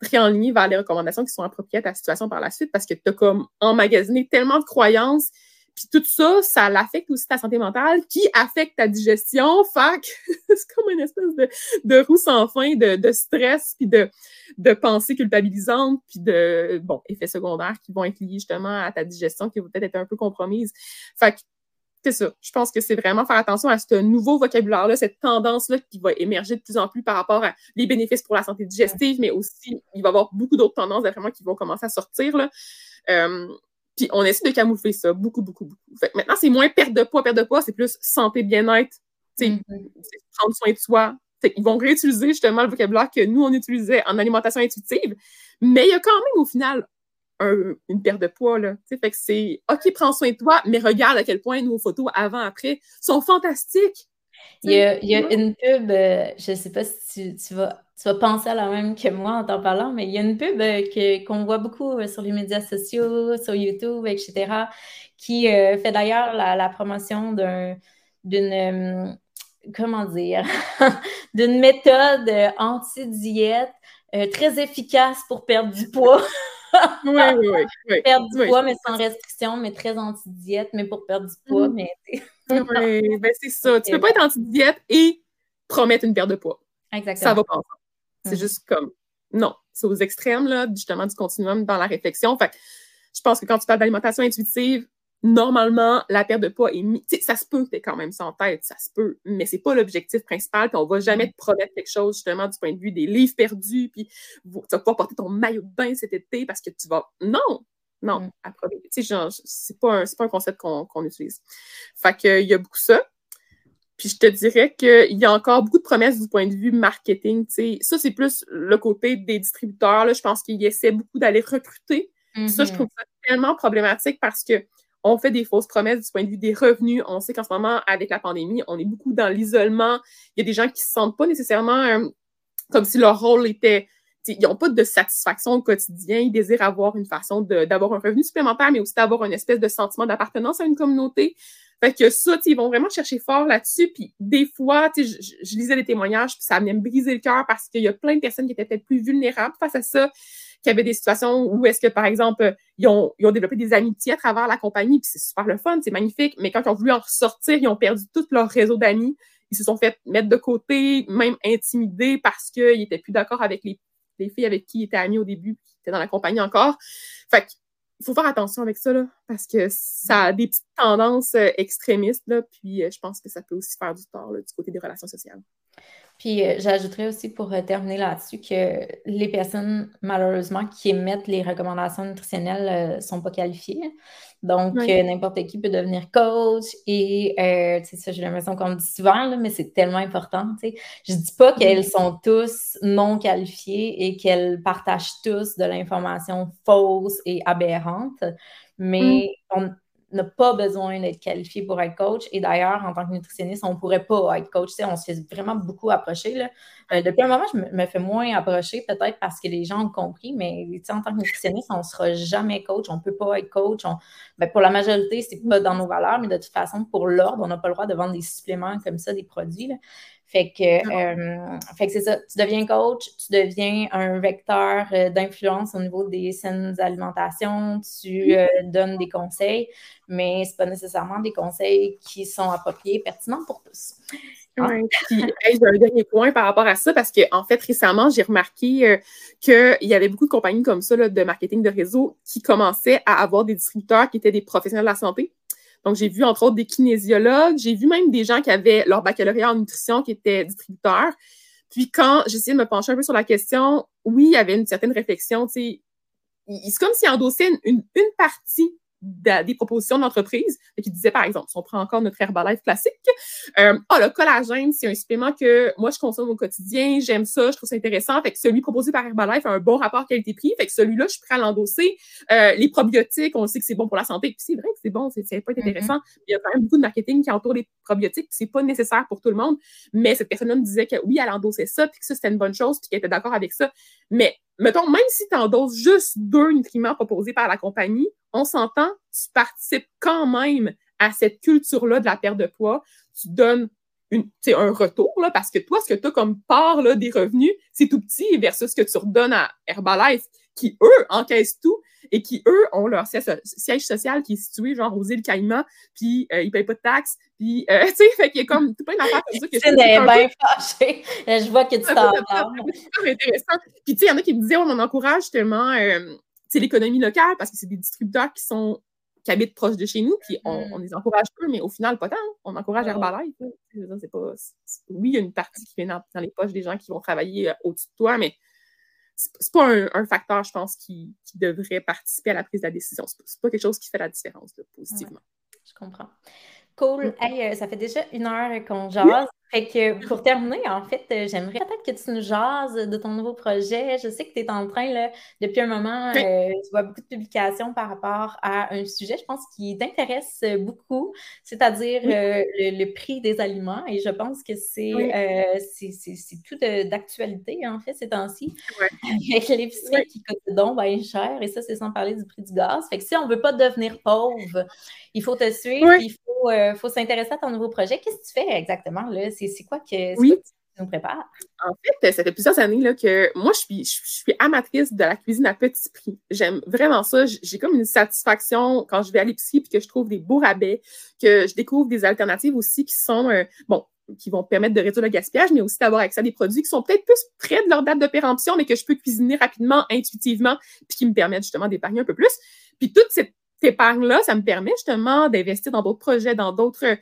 réaligner vers les recommandations qui sont appropriées à ta situation par la suite parce que tu as comme emmagasiné tellement de croyances. Puis tout ça, ça affecte aussi ta santé mentale qui affecte ta digestion. Fait <laughs> c'est comme une espèce de, de roue sans fin de, de stress puis de, de pensées culpabilisantes puis de, bon, effets secondaires qui vont être liés justement à ta digestion qui vont peut-être être un peu compromise. Fait que c'est ça. Je pense que c'est vraiment faire attention à ce nouveau vocabulaire-là, cette tendance-là qui va émerger de plus en plus par rapport à les bénéfices pour la santé digestive, mais aussi, il va y avoir beaucoup d'autres tendances vraiment qui vont commencer à sortir. Là. Euh, puis on essaie de camoufler ça beaucoup, beaucoup, beaucoup. Fait maintenant, c'est moins perte de poids, perte de poids, c'est plus santé, bien-être, mm-hmm. prendre soin de soi. ils vont réutiliser justement le vocabulaire que nous, on utilisait en alimentation intuitive, mais il y a quand même au final une perte de poids. Là. Fait que c'est OK, prends soin de toi, mais regarde à quel point nos photos avant, après sont fantastiques. Il y, a, il y a, une pub, euh, je ne sais pas si tu, vas, tu, vas, penser à la même que moi en t'en parlant, mais il y a une pub euh, qu'on voit beaucoup euh, sur les médias sociaux, sur YouTube, etc., qui fait d'ailleurs la, la, promotion d'une, comment dire, <laughs> d'une méthode anti-diète très efficace pour perdre du poids. <laughs> oui, oui, oui, Perdre du poids, mais sans restriction, mais très anti-diète, mais pour perdre du poids, mm. mais. <laughs> oui, ben c'est ça. Tu peux pas être anti-diète et promettre une perte de poids. Exactement. Ça va pas ensemble. C'est mm. juste comme. Non, c'est aux extrêmes, là, justement, du continuum dans la réflexion. Fait je pense que quand tu parles d'alimentation intuitive, normalement, la perte de poids est mise. Ça se peut que tu quand même ça en tête, ça se peut, mais c'est pas l'objectif principal. Puis on va jamais mm. te promettre quelque chose, justement, du point de vue des livres perdus, puis tu vas pouvoir porter ton maillot de bain cet été parce que tu vas. Non! Non, mm. Tu sais, c'est pas, un, pas un concept qu'on utilise. Fait qu'il y a beaucoup ça. Puis je te dirais qu'il y a encore beaucoup de promesses du point de vue marketing. sais. Ça, c'est plus le côté des distributeurs. Là. Je pense qu'ils essaient beaucoup d'aller recruter. Ça, je mm-hmm. trouve ça tellement problématique parce que on fait des fausses promesses du point de vue des revenus. On sait qu'en ce moment, avec la pandémie, on est beaucoup dans l'isolement. Il y a des gens qui se sentent pas nécessairement euh, comme si leur rôle était ils n'ont pas de satisfaction au quotidien, ils désirent avoir une façon d'avoir un revenu supplémentaire, mais aussi d'avoir une espèce de sentiment d'appartenance à une communauté. Fait que ça, ils vont vraiment chercher fort là-dessus. Puis des fois, je, lisais les témoignages, puis ça venait me briser le cœur parce qu'il y a plein de personnes qui étaient peut-être plus vulnérables face à ça qu'il y avait des situations où est-ce que, par exemple, ils ont, ils ont développé des amitiés à travers la compagnie, puis c'est super le fun, c'est magnifique, mais quand ils ont voulu en ressortir, ils ont perdu tout leur réseau d'amis. Ils se sont fait mettre de côté, même intimidés parce qu'ils n'étaient plus d'accord avec les, les, filles avec qui ils étaient amis au début, qui étaient dans la compagnie encore. Fait il faut faire attention avec ça, là, parce que ça a des petites tendances euh, extrémistes, là, puis euh, je pense que ça peut aussi faire du tort du côté des relations sociales. Puis euh, j'ajouterais aussi pour euh, terminer là-dessus que les personnes, malheureusement, qui émettent les recommandations nutritionnelles ne euh, sont pas qualifiées. Donc, n'importe qui peut devenir coach et, tu sais, ça, j'ai l'impression qu'on le dit souvent, mais c'est tellement important, tu sais. Je dis pas qu'elles sont tous non qualifiées et qu'elles partagent tous de l'information fausse et aberrante, mais mm. on n'a pas besoin d'être qualifié pour être coach. Et d'ailleurs, en tant que nutritionniste, on ne pourrait pas être coach. on se fait vraiment beaucoup approcher. Là. Euh, depuis un moment, je me, fais moins approcher, peut-être parce que les gens ont compris, mais en tant que nutritionniste, on ne sera jamais coach. On ne peut pas être coach. Ben, pour la majorité, ce n'est pas dans nos valeurs, mais de toute façon, pour l'ordre, on n'a pas le droit de vendre des suppléments comme ça, des produits. Fait que, euh, fait que c'est ça. Tu deviens coach, tu deviens un vecteur euh, d'influence au niveau des saines alimentations, tu euh, donnes des conseils, mais ce pas nécessairement des conseils qui sont appropriés, pertinents pour tous. Ouais. Puis, j'ai un dernier point par rapport à ça, parce que en fait, récemment, j'ai remarqué euh, qu'il y avait beaucoup de compagnies comme ça là, de marketing de réseau qui commençaient à avoir des distributeurs qui étaient des professionnels de la santé. Donc, j'ai vu entre autres des kinésiologues, j'ai vu même des gens qui avaient leur baccalauréat en nutrition qui étaient distributeurs. Puis quand j'essayais de me pencher un peu sur la question, oui, il y avait une certaine réflexion, tu sais, c'est comme s'ils endossaient une, une partie des propositions d'entreprise qui disaient, par exemple, si on prend encore notre Herbalife classique, euh, oh, le collagène, c'est un supplément que moi, je consomme au quotidien, j'aime ça, je trouve ça intéressant. Fait que celui proposé par Herbalife a un bon rapport qualité-prix. Fait que celui-là, je suis prêt à l'endosser. Euh, les probiotiques, on sait que c'est bon pour la santé. Puis c'est vrai que c'est bon, c'est pas intéressant. Mm-hmm. Il y a quand même beaucoup de marketing qui entoure les probiotiques, c'est pas nécessaire pour tout le monde. Mais cette personne-là me disait que oui, elle endossait ça, puis que ça, c'était une bonne chose, puis qu'elle était d'accord avec ça. Mais mettons, même si tu endosses juste deux nutriments proposés par la compagnie, on s'entend, tu participes quand même à cette culture-là de la perte de poids. Tu donnes une, un retour, là, parce que toi, ce que tu as comme part là, des revenus, c'est tout petit versus ce que tu redonnes à Herbalife, qui, eux, encaissent tout et qui, eux, ont leur siège social qui est situé, genre, aux îles Caïmans, puis euh, ils payent pas de taxes, puis, euh, <laughs> tu sais, fait qu'il y a comme tout plein d'affaires comme ça. C'est bien fâché. <laughs> Je vois que tu t'en C'est super intéressant. Puis, tu sais, il y en a qui me disaient, on encourage justement euh, l'économie locale parce que c'est des distributeurs qui sont qui habitent proche de chez nous, puis on, mm. les encourage peu, mais au final, pas tant. On encourage Herbalife. C'est pas, oui, il y a une partie qui vient dans, les poches des gens qui vont travailler au-dessus de toi, mais c'est pas un, facteur, je pense, qui, devrait participer à la prise de la décision. C'est pas quelque chose qui fait la différence positivement. je comprends. Cool. Mm. Euh, ça fait déjà une heure qu'on jase. Fait que pour terminer, en fait, euh, j'aimerais peut-être que tu nous jases de ton nouveau projet. Je sais que tu es en train, là, depuis un moment, euh, tu vois beaucoup de publications par rapport à un sujet, je pense, qui t'intéresse beaucoup, c'est-à-dire le, prix des aliments. Et je pense que c'est tout d'actualité, en fait, ces temps-ci, <laughs> avec l'épicerie qui coûte donc bien cher. Et ça, c'est sans parler du prix du gaz. Fait que si on ne veut pas devenir pauvre, il faut te suivre, il faut, euh, faut s'intéresser à ton nouveau projet. Qu'est-ce que tu fais exactement? Là? C'est, quoi que, tu nous prépares? En fait, ça fait plusieurs années là, que moi, je suis, je, suis amatrice de la cuisine à petit prix. J'aime vraiment ça. J'ai comme une satisfaction quand je vais à l'épicerie et que je trouve des beaux rabais, que je découvre des alternatives aussi qui sont, euh, bon, qui vont permettre de réduire le gaspillage, mais aussi d'avoir accès à des produits qui sont peut-être plus près de leur date de péremption, mais que je peux cuisiner rapidement, intuitivement, puis qui me permettent justement d'épargner un peu plus. Puis toute cette épargne-là, ça me permet justement d'investir dans d'autres projets, dans d'autres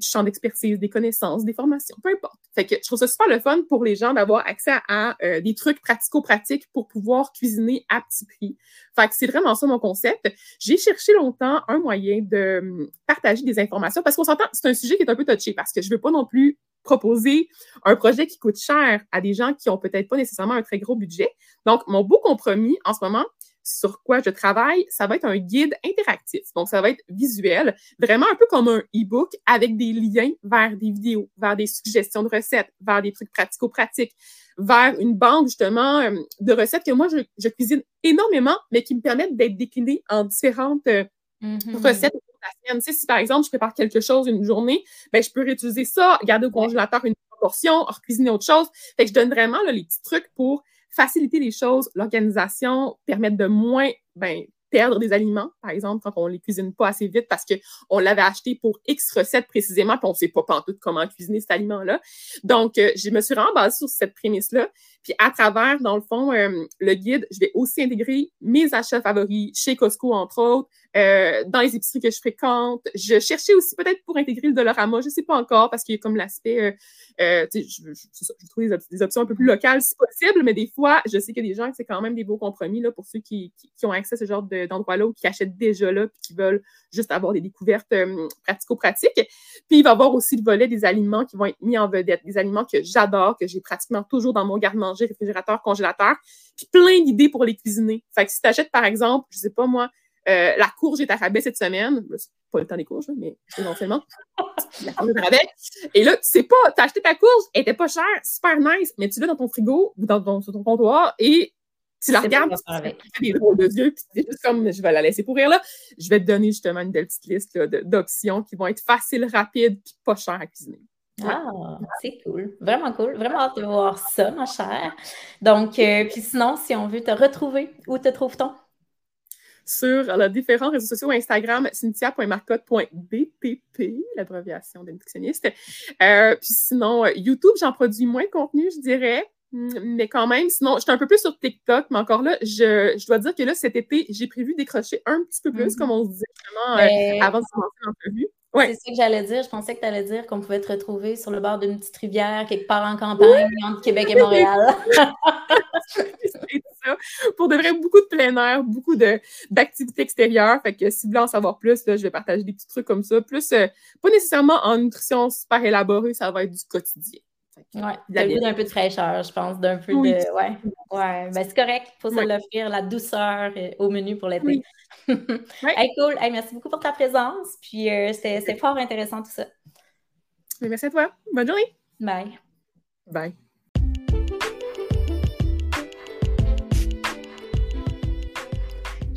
champs d'expertise, des connaissances, des formations, peu importe. Fait que je trouve ça super le fun pour les gens d'avoir accès à euh, des trucs pratico-pratiques pour pouvoir cuisiner à petit prix. Fait que c'est vraiment ça mon concept. J'ai cherché longtemps un moyen de hum, partager des informations parce qu'on s'entend, c'est un sujet qui est un peu touché parce que je veux pas non plus proposer un projet qui coûte cher à des gens qui ont peut-être pas nécessairement un très gros budget. Donc, mon beau compromis en ce moment, sur quoi je travaille, ça va être un guide interactif. Donc, ça va être visuel, vraiment un peu comme un e-book avec des liens vers des vidéos, vers des suggestions de recettes, vers des trucs pratico-pratiques, vers une banque justement euh, de recettes que moi, je, cuisine énormément, mais qui me permettent d'être déclinées en différentes euh, mm-hmm. recettes la semaine. si par exemple, je prépare quelque chose une journée, ben, je peux réutiliser ça, garder au congélateur une portion, cuisiner autre chose. Fait que je donne vraiment les petits trucs pour faciliter les choses, l'organisation, permettre de moins ben, perdre des aliments, par exemple, quand on les cuisine pas assez vite parce qu'on l'avait acheté pour X recettes précisément, puis on sait pas tout comment cuisiner cet aliment-là. Donc, euh, je me suis vraiment sur cette prémisse-là. Puis à travers, dans le fond, euh, le guide, je vais aussi intégrer mes achats favoris chez Costco, entre autres, euh, dans les épiceries que je fréquente. Je cherchais aussi peut-être pour intégrer le Dollarama, je sais pas encore, parce qu'il y a comme l'aspect, euh, tu sais, je, je, trouve des, options un peu plus locales si possible, mais des fois, je sais qu'il y a des gens qui c'est quand même des beaux compromis là, pour ceux qui, qui, ont accès à ce genre d'endroit-là ou qui achètent déjà là puis qui veulent juste avoir des découvertes euh, pratico-pratiques. Puis il va y avoir aussi le volet des aliments qui vont être mis en vedette, des aliments que j'adore, que j'ai pratiquement toujours dans mon garde-manger, réfrigérateur, congélateur, puis plein d'idées pour les cuisiner. Fait que si tu achètes, par exemple, je sais pas moi, euh, la courge est à rabais cette semaine. Pas le temps des courges, mais éventuellement. <laughs> la courge est à. Et là, tu sais pas, t'as acheté ta courge, elle était pas chère, super nice, mais tu l'as dans ton frigo ou dans, sur ton comptoir et tu la regardes, tu fais des drôles de yeux, puis c'est juste comme, je vais la laisser pourrir là. Je vais te donner justement une belle petite liste d'options qui vont être faciles, rapides, puis pas chères à cuisiner. Ah, c'est cool. Vraiment cool. Vraiment hâte de voir ça, ma chère. Donc, euh, puis sinon, si on veut te retrouver, où te trouve-t-on? sur les différents réseaux sociaux Instagram, cynthia.marcotte.bpp, l'abréviation des nutritionnistes. Euh, puis sinon, YouTube, j'en produis moins de contenu, je dirais. Mais quand même, sinon, je suis un peu plus sur TikTok, mais encore là, je, je dois dire que là, cet été, j'ai prévu décrocher un petit peu plus, comme on se disait vraiment euh, avant de commencer l'entrevue. Ouais. C'est ça que j'allais dire. Je pensais que tu allais dire qu'on pouvait te retrouver sur le bord d'une petite rivière, quelque part en campagne, entre Québec et Montréal. <laughs> c'est ça. Pour de vrai, beaucoup de plein air, beaucoup d'activités extérieures. Fait que si vous voulez en savoir plus, là, je vais partager des petits trucs comme ça. Plus, euh, pas nécessairement en nutrition super élaborée, ça va être du quotidien. Ouais, le d'un peu de fraîcheur, je pense, d'un peu de. Ouais, ouais. Ben, c'est correct. Il faut se l'offrir, la douceur euh, au menu pour l'été. <laughs> hey, cool. Hey, merci beaucoup pour ta présence. Puis euh, c'était fort intéressant tout ça. Merci à toi. Bonne journée. Bye. Bye.